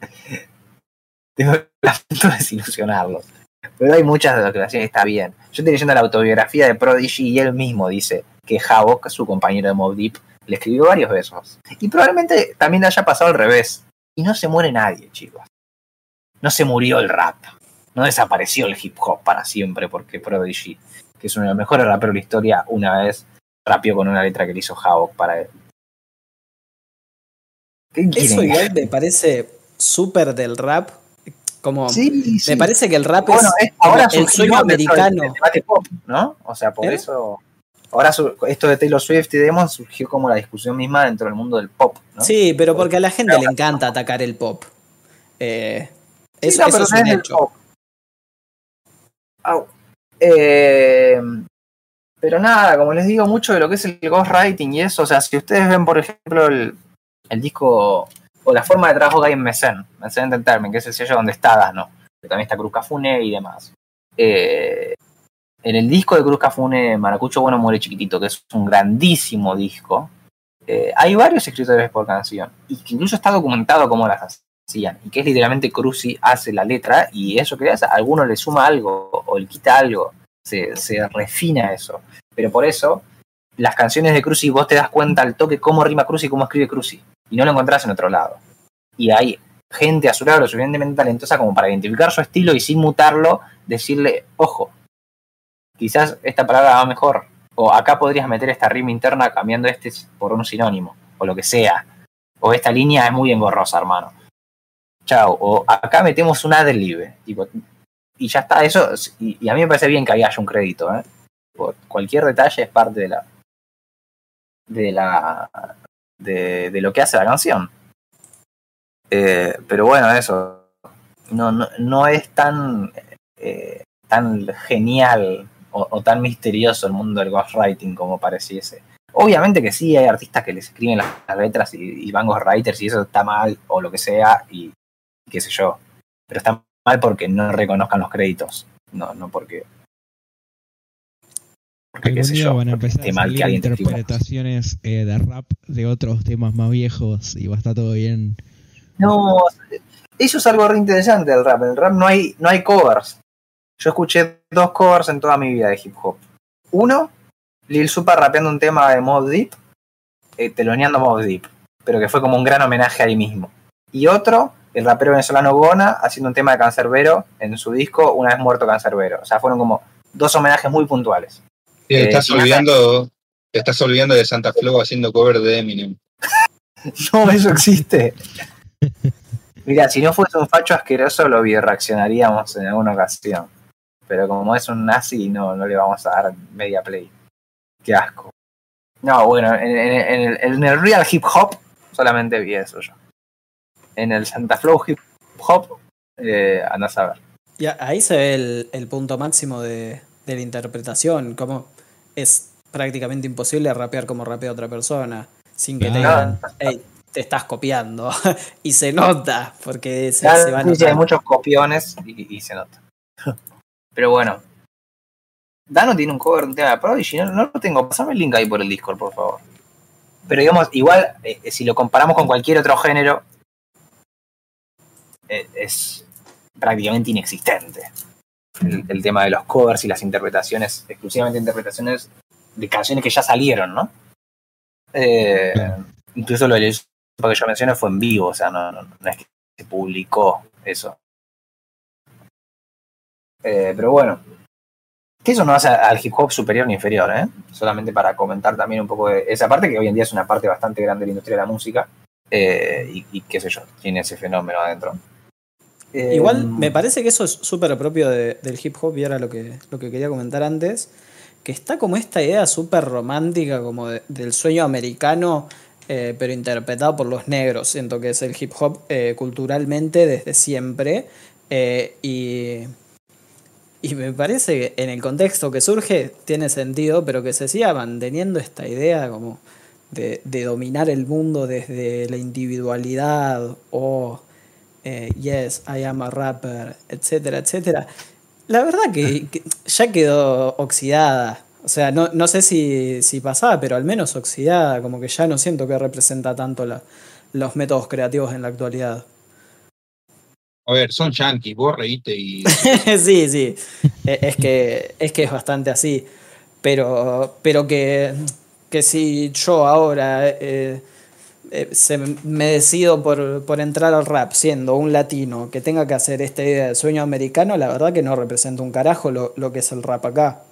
Speaker 1: <laughs> Tengo lamento <laughs> desilusionarlo. Pero hay muchas de las declaraciones está bien. Yo estoy leyendo la autobiografía de Prodigy y él mismo dice que Havok, su compañero de Mob Deep, le escribió varios besos. Y probablemente también haya pasado al revés. Y no se muere nadie, chicos. No se murió el rap. No desapareció el hip hop para siempre porque Prodigy, que es uno de los mejores raperos de la historia, una vez rapió con una letra que le hizo Havok para él.
Speaker 4: Eso igual me parece súper del rap como, Me parece que el rap es, ahora el sueño americano.
Speaker 1: pop, ¿no? O sea, por ¿Eh? eso. Ahora esto de Taylor Swift y Demon surgió como la discusión misma dentro del mundo del pop, ¿no?
Speaker 4: Sí, pero porque a la gente le encanta atacar el pop. Eh, eso, pero es un hecho.
Speaker 1: Eh, pero nada, como les digo, mucho de lo que es el ghostwriting y eso, o sea, si ustedes ven, por ejemplo, el, el disco o la forma de trabajo que hay en Mesen, Mesen Entertainment, que es el sello donde está ¿no? que también está Cruz Cafune y demás. Eh, en el disco de Cruz Cafune, Maracucho Bueno Muere Chiquitito, que es un grandísimo disco, eh, hay varios escritores por canción, y que incluso está documentado cómo las hacían, y que es literalmente Cruci hace la letra, y eso que hace, a alguno le suma algo, o le quita algo, se, refina eso. Pero por eso, las canciones de Cruci, vos te das cuenta al toque cómo rima Cruci y cómo escribe Cruci y no lo encontrás en otro lado. Y hay gente a su lado lo suficientemente talentosa como para identificar su estilo y sin mutarlo, decirle, ojo, quizás esta palabra va mejor, o acá podrías meter esta rima interna cambiando este por un sinónimo, o lo que sea, o esta línea es muy engorrosa, hermano. Chao, o acá metemos un adlib, tipo, y ya está, eso, y, a mí me parece bien que haya un crédito, ¿eh? cualquier detalle es parte de la de la de, lo que hace la canción. Eh, pero bueno, eso. No, no, no es tan, eh, tan genial o, tan misterioso el mundo del ghostwriting como pareciese. Obviamente que sí, hay artistas que les escriben las, letras y, van ghostwriters y eso está mal o lo que sea y, qué sé yo. Pero está mal porque no reconozcan los créditos, no, no porque
Speaker 2: porque qué yo, van a empezar a salir interpretaciones eh, de rap de otros temas más viejos y va a estar todo bien.
Speaker 1: No, eso es algo re interesante del rap. En el rap no hay, no hay covers. Yo escuché dos covers en toda mi vida de hip hop. Uno, Lil Super rapeando un tema de Mob Deep, eh, teloneando Mob Deep, pero que fue como un gran homenaje ahí mismo. Y otro, el rapero venezolano Gona haciendo un tema de Cancerbero en su disco Una vez muerto Cancerbero. O sea, fueron como dos homenajes muy puntuales.
Speaker 3: Eh, estás, olvidando, estás olvidando de Santa Flow haciendo cover de Eminem. <laughs>
Speaker 1: no, eso existe. <laughs> Mira, si no fuese un facho asqueroso, lo reaccionaríamos en alguna ocasión. Pero como es un nazi, no, no le vamos a dar media play. Qué asco. No, bueno, en, el, real hip hop solamente vi eso yo. En el Santa Flow hip hop, eh, andás a ver.
Speaker 4: Ya, ahí se ve el, el punto máximo de, de la interpretación, como es prácticamente imposible rapear como rapea otra persona, sin que te digan, hey, te estás copiando. <laughs> y se nota, porque se,
Speaker 1: van Hay muchos copiones y, se nota. Pero bueno, Dano tiene un cover de un tema de Prodigy, no, no lo tengo, pasame el link ahí por el Discord, por favor. Pero digamos, igual, eh, si lo comparamos con cualquier otro género, eh, es prácticamente inexistente. El, el tema de los covers y las interpretaciones, exclusivamente interpretaciones de canciones que ya salieron, ¿no? Eh. Incluso lo del que yo mencioné fue en vivo, o sea, no, no, no es que se publicó eso. Eh, pero bueno, que eso no hace al hip hop superior ni inferior, ¿eh? Solamente para comentar también un poco de esa parte, que hoy en día es una parte bastante grande de la industria de la música, eh, y, y qué sé yo, tiene ese fenómeno adentro. Eh,
Speaker 4: Igual me parece que eso es súper propio de- del hip hop y era lo que, lo que quería comentar antes, que está como esta idea súper romántica como de- del sueño americano, eh, pero interpretado por los negros. Siento que es el hip hop eh, culturalmente desde siempre eh, y, y me parece que en el contexto que surge tiene sentido, pero que se siga manteniendo esta idea como de, de dominar el mundo desde la individualidad o eh, yes, I am a rapper, etcétera, etcétera. La verdad que, <laughs> que ya quedó oxidada. O sea, no, no sé si, si pasaba, pero al menos oxidada, como que ya no siento que representa tanto la- los métodos creativos en la actualidad.
Speaker 3: A ver, son yankees, vos reíste y. <laughs>
Speaker 4: sí, sí. Eh, Es que, es que es bastante así. Pero, pero que, que si yo ahora eh, eh, se- me decido por, por entrar al rap siendo un latino que tenga que hacer esta idea de sueño americano, la verdad que no representa un carajo lo, lo que es el rap acá.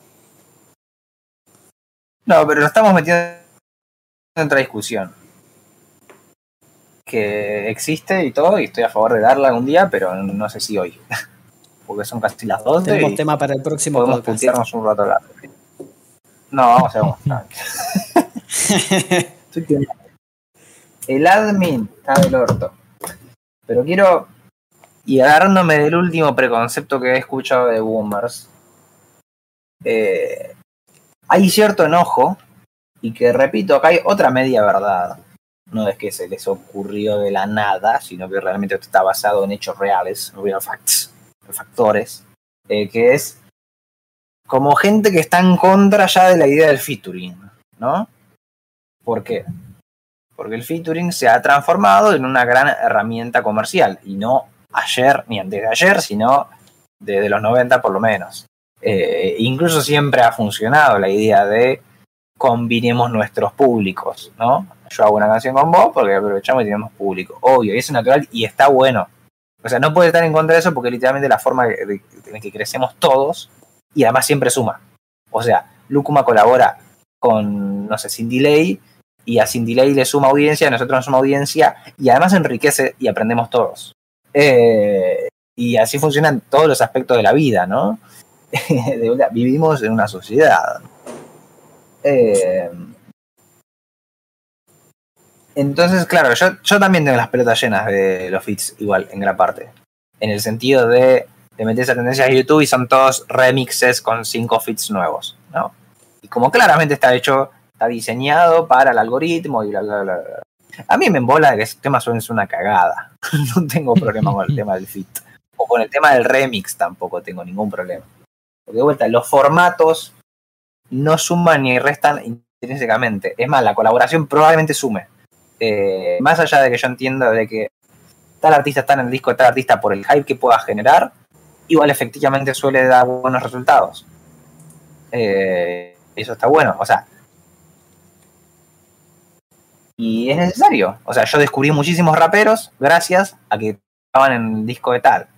Speaker 1: No, pero lo estamos metiendo en otra discusión. Que existe y todo, y estoy a favor de darla algún día, pero no sé si hoy. <laughs> Porque son casi las 12
Speaker 4: Tenemos
Speaker 1: y
Speaker 4: tema para el próximo
Speaker 1: podemos
Speaker 4: podcast.
Speaker 1: putearnos un rato largo. No, vamos a ver. Estoy <laughs> <laughs> El admin está del orto. Pero quiero. Y agarrándome del último preconcepto que he escuchado de Boomers. eh, hay cierto enojo. Y que repito, acá hay otra media verdad. No es que se les ocurrió de la nada, sino que realmente esto está basado en hechos reales, real facts, factores. eh, que es como gente que está en contra ya de la idea del featuring, ¿no? ¿Por qué? Porque el featuring se ha transformado en una gran herramienta comercial, y no ayer ni antes de ayer, sino desde los 90 por lo menos. Eh, incluso siempre ha funcionado la idea de combinemos nuestros públicos, ¿no? Yo hago una canción con vos porque aprovechamos y tenemos público. Obvio, y es natural y está bueno. O sea, no puede estar en contra de eso porque literalmente la forma en la que crecemos todos y además siempre suma. O sea, Lucuma colabora con, no sé, Sin Delay y a Sin Delay le suma audiencia, a nosotros nos suma audiencia y además enriquece y aprendemos todos. Eh, y así funcionan todos los aspectos de la vida, ¿no? <laughs> De verdad, vivimos en una sociedad. Eh, entonces, claro, yo, yo también tengo las pelotas llenas de los feats igual, en gran parte. En el sentido de, de meter esa tendencia a YouTube y son todos remixes con cinco feats nuevos, ¿no? Y como claramente está hecho, está diseñado para el algoritmo y bla, bla, bla. bla. A mí me embola que ese tema suene una cagada. <laughs> no tengo problema con el <laughs> tema del feat. O con el tema del remix tampoco tengo ningún problema. Porque de vuelta, los formatos no suman ni restan intrínsecamente. Es más, la colaboración probablemente sume. Eh, más allá de que yo entienda de que tal artista está en el disco de tal artista por el hype que pueda generar, igual efectivamente suele dar buenos resultados. Eh, eso está bueno. O sea, y es necesario. O sea, yo descubrí muchísimos raperos gracias a que estaban en el disco de tal.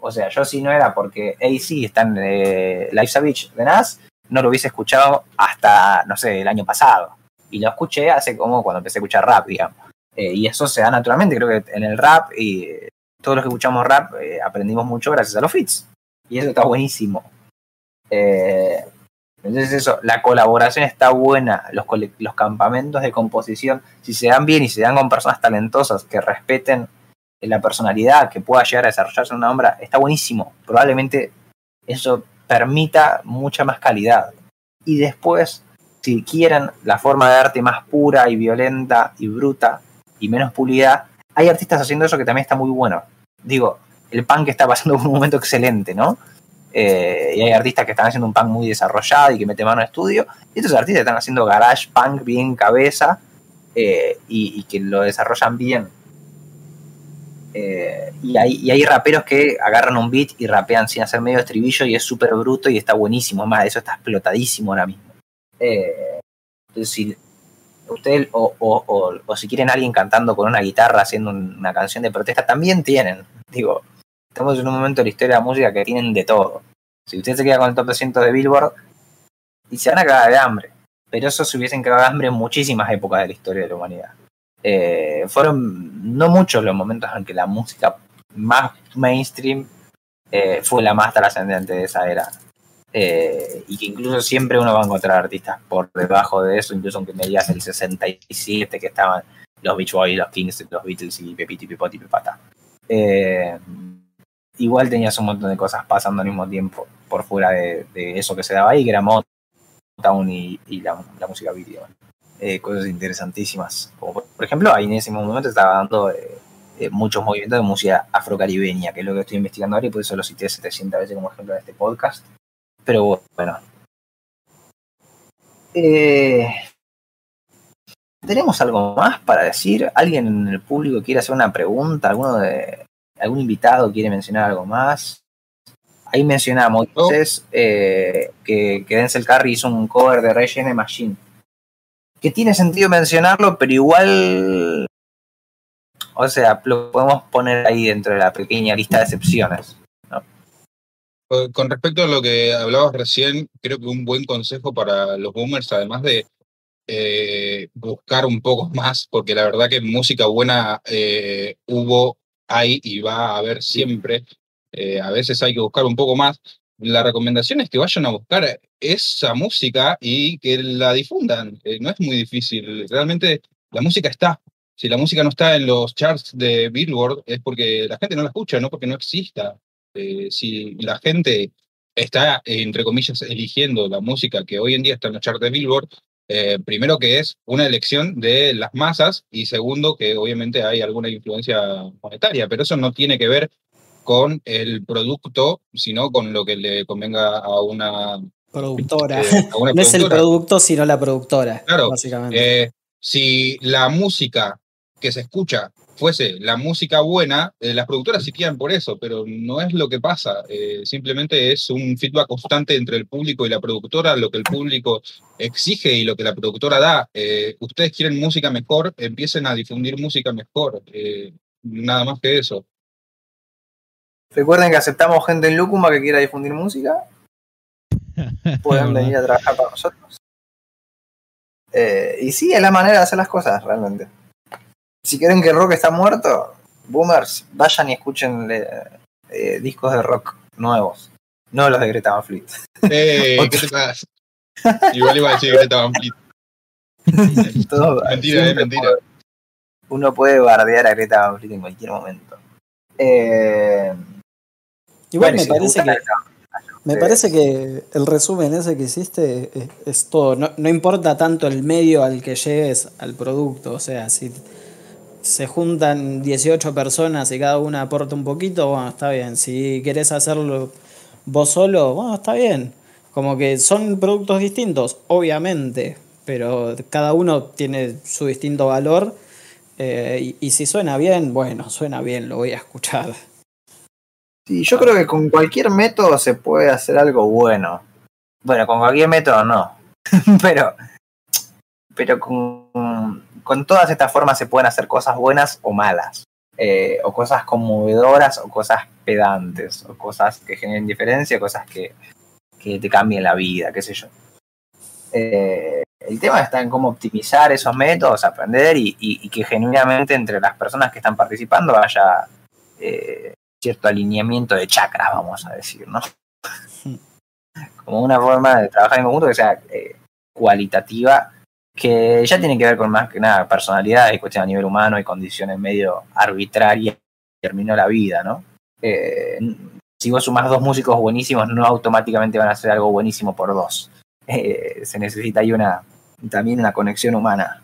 Speaker 1: O sea, yo si no era porque AC está en eh, Life Savage de Nas, no lo hubiese escuchado hasta, no sé, el año pasado. Y lo escuché hace como cuando empecé a escuchar rap, digamos. Eh, y eso se da naturalmente, creo que en el rap y todos los que escuchamos rap eh, aprendimos mucho gracias a los feats. Y eso está buenísimo. Eh, entonces eso, la colaboración está buena, los, campamentos de composición, si se dan bien y se dan con personas talentosas que respeten la personalidad, que pueda llegar a desarrollarse en una obra, está buenísimo. Probablemente eso permita mucha más calidad. Y después, si quieren la forma de arte más pura y violenta y bruta y menos pulida, hay artistas haciendo eso que también está muy bueno. Digo, el punk está pasando por un momento excelente, ¿no? Eh, y hay artistas que están haciendo un punk muy desarrollado y que mete mano en estudio. Y estos artistas están haciendo garage punk bien cabeza eh, y, que lo desarrollan bien. Eh, y, hay, y hay raperos que agarran un beat y rapean sin hacer medio estribillo y es súper bruto y está buenísimo. Más, eso está explotadísimo ahora mismo. Entonces, si ustedes o, o- o- o si quieren alguien cantando con una guitarra haciendo un- una canción de protesta, también tienen. Digo, estamos en un momento de la historia de la música que tienen de todo. Si usted se queda con el top 200 de Billboard, y se van a cagar de hambre. Pero eso se hubiesen cagado de hambre en muchísimas épocas de la historia de la humanidad. Eh, fueron no muchos los momentos en que la música más mainstream eh, fue la más trascendente de esa era. Eh, y que incluso siempre uno va a encontrar artistas por debajo de eso, incluso aunque me digas el 67 que estaban los Beach Boys, los Kings, los Beatles y Pipoti y Pepata. Eh, igual tenías un montón de cosas pasando al mismo tiempo por fuera de, eso que se daba ahí, que era y, la, música video. Eh, cosas interesantísimas. Como por, ejemplo, ahí en ese momento estaba dando eh, eh, muchos movimientos de música afrocaribeña, que es lo que estoy investigando ahora y por eso lo cité 700 veces como ejemplo en este podcast. Pero bueno. Eh, ¿Tenemos algo más para decir? ¿Alguien en el público quiere hacer una pregunta? ¿Alguno de, ¿Algún invitado quiere mencionar algo más? Ahí mencionamos eh, que, que Denzel Curry hizo un cover de Rage the Machine. Que tiene sentido mencionarlo, pero igual. O sea, lo podemos poner ahí dentro de la pequeña lista de excepciones.
Speaker 3: Con con respecto a lo que hablabas recién, creo que un buen consejo para los boomers, además de eh, buscar un poco más, porque la verdad que música buena eh, hubo, hay y va a haber siempre. Eh, a veces hay que buscar un poco más. La recomendación es que vayan a buscar esa música y que la difundan. Eh, no es muy difícil. Realmente la música está. Si la música no está en los charts de Billboard es porque la gente no la escucha, no porque no exista. Eh, si la gente está, entre comillas, eligiendo la música que hoy en día está en los charts de Billboard, eh, primero que es una elección de las masas y segundo que obviamente hay alguna influencia monetaria, pero eso no tiene que ver con el producto, sino con lo que le convenga a una,
Speaker 4: Productora.
Speaker 3: eh, a una <laughs>
Speaker 4: no es el producto, sino la productora.
Speaker 3: Claro,
Speaker 4: Básicamente.
Speaker 3: Eh, si la música que se escucha fuese la música buena, eh, las productoras se quedan por eso, pero no es lo que pasa. Eh, simplemente es un feedback constante entre el público y la productora, lo que el público exige y lo que la productora da. Eh, ustedes quieren música mejor, empiecen a difundir música mejor. Eh, nada más que eso.
Speaker 1: Recuerden que aceptamos gente en Lúcuma que quiera difundir música. <laughs> Pueden venir a trabajar para nosotros. Eh, y sí, es la manera de hacer las cosas, realmente. Si creen que el rock está muerto, boomers, vayan y escuchen eh, eh, discos de rock nuevos. No los de Greta Van Fleet.
Speaker 3: Eh, ¿Qué te pasa? Igual iba a decir Greta Van Fleet. <laughs>
Speaker 1: Todo-
Speaker 3: Mentira, es mentira.
Speaker 1: puede- Uno puede bardear a Greta Van Fleet en cualquier momento. Eh,
Speaker 4: Igual
Speaker 1: bueno,
Speaker 4: me
Speaker 1: si
Speaker 4: parece que. Me
Speaker 1: Sí.
Speaker 4: parece que el resumen ese que hiciste es, es todo. No, no importa tanto el medio al que llegues al producto. O sea, si se juntan 18 personas y cada una aporta un poquito, bueno, está bien. Si querés hacerlo vos solo, bueno, está bien. Como que son productos distintos, obviamente, pero cada uno tiene su distinto valor. eh, y, y si suena bien, bueno, suena bien, lo voy a escuchar.
Speaker 1: Sí, yo creo que con cualquier método se puede hacer algo bueno. Bueno, con cualquier método no. <laughs> pero pero con, con todas estas formas se pueden hacer cosas buenas o malas. Eh, o cosas conmovedoras o cosas pedantes. O cosas que generen diferencia, cosas que, que te cambien la vida, qué sé yo. Eh, el tema está en cómo optimizar esos métodos, aprender y, y- y que genuinamente entre las personas que están participando haya eh, cierto alineamiento de chakras, vamos a decir, ¿no? Como una forma de trabajar en conjunto que sea eh, cualitativa, que ya tiene que ver con más que nada personalidad y cuestiones a nivel humano y condiciones medio arbitrarias terminó la vida, ¿no? Eh, si vos sumás dos músicos buenísimos, no automáticamente van a hacer algo buenísimo por dos. <laughs> Eh, se necesita ahí una también una conexión humana.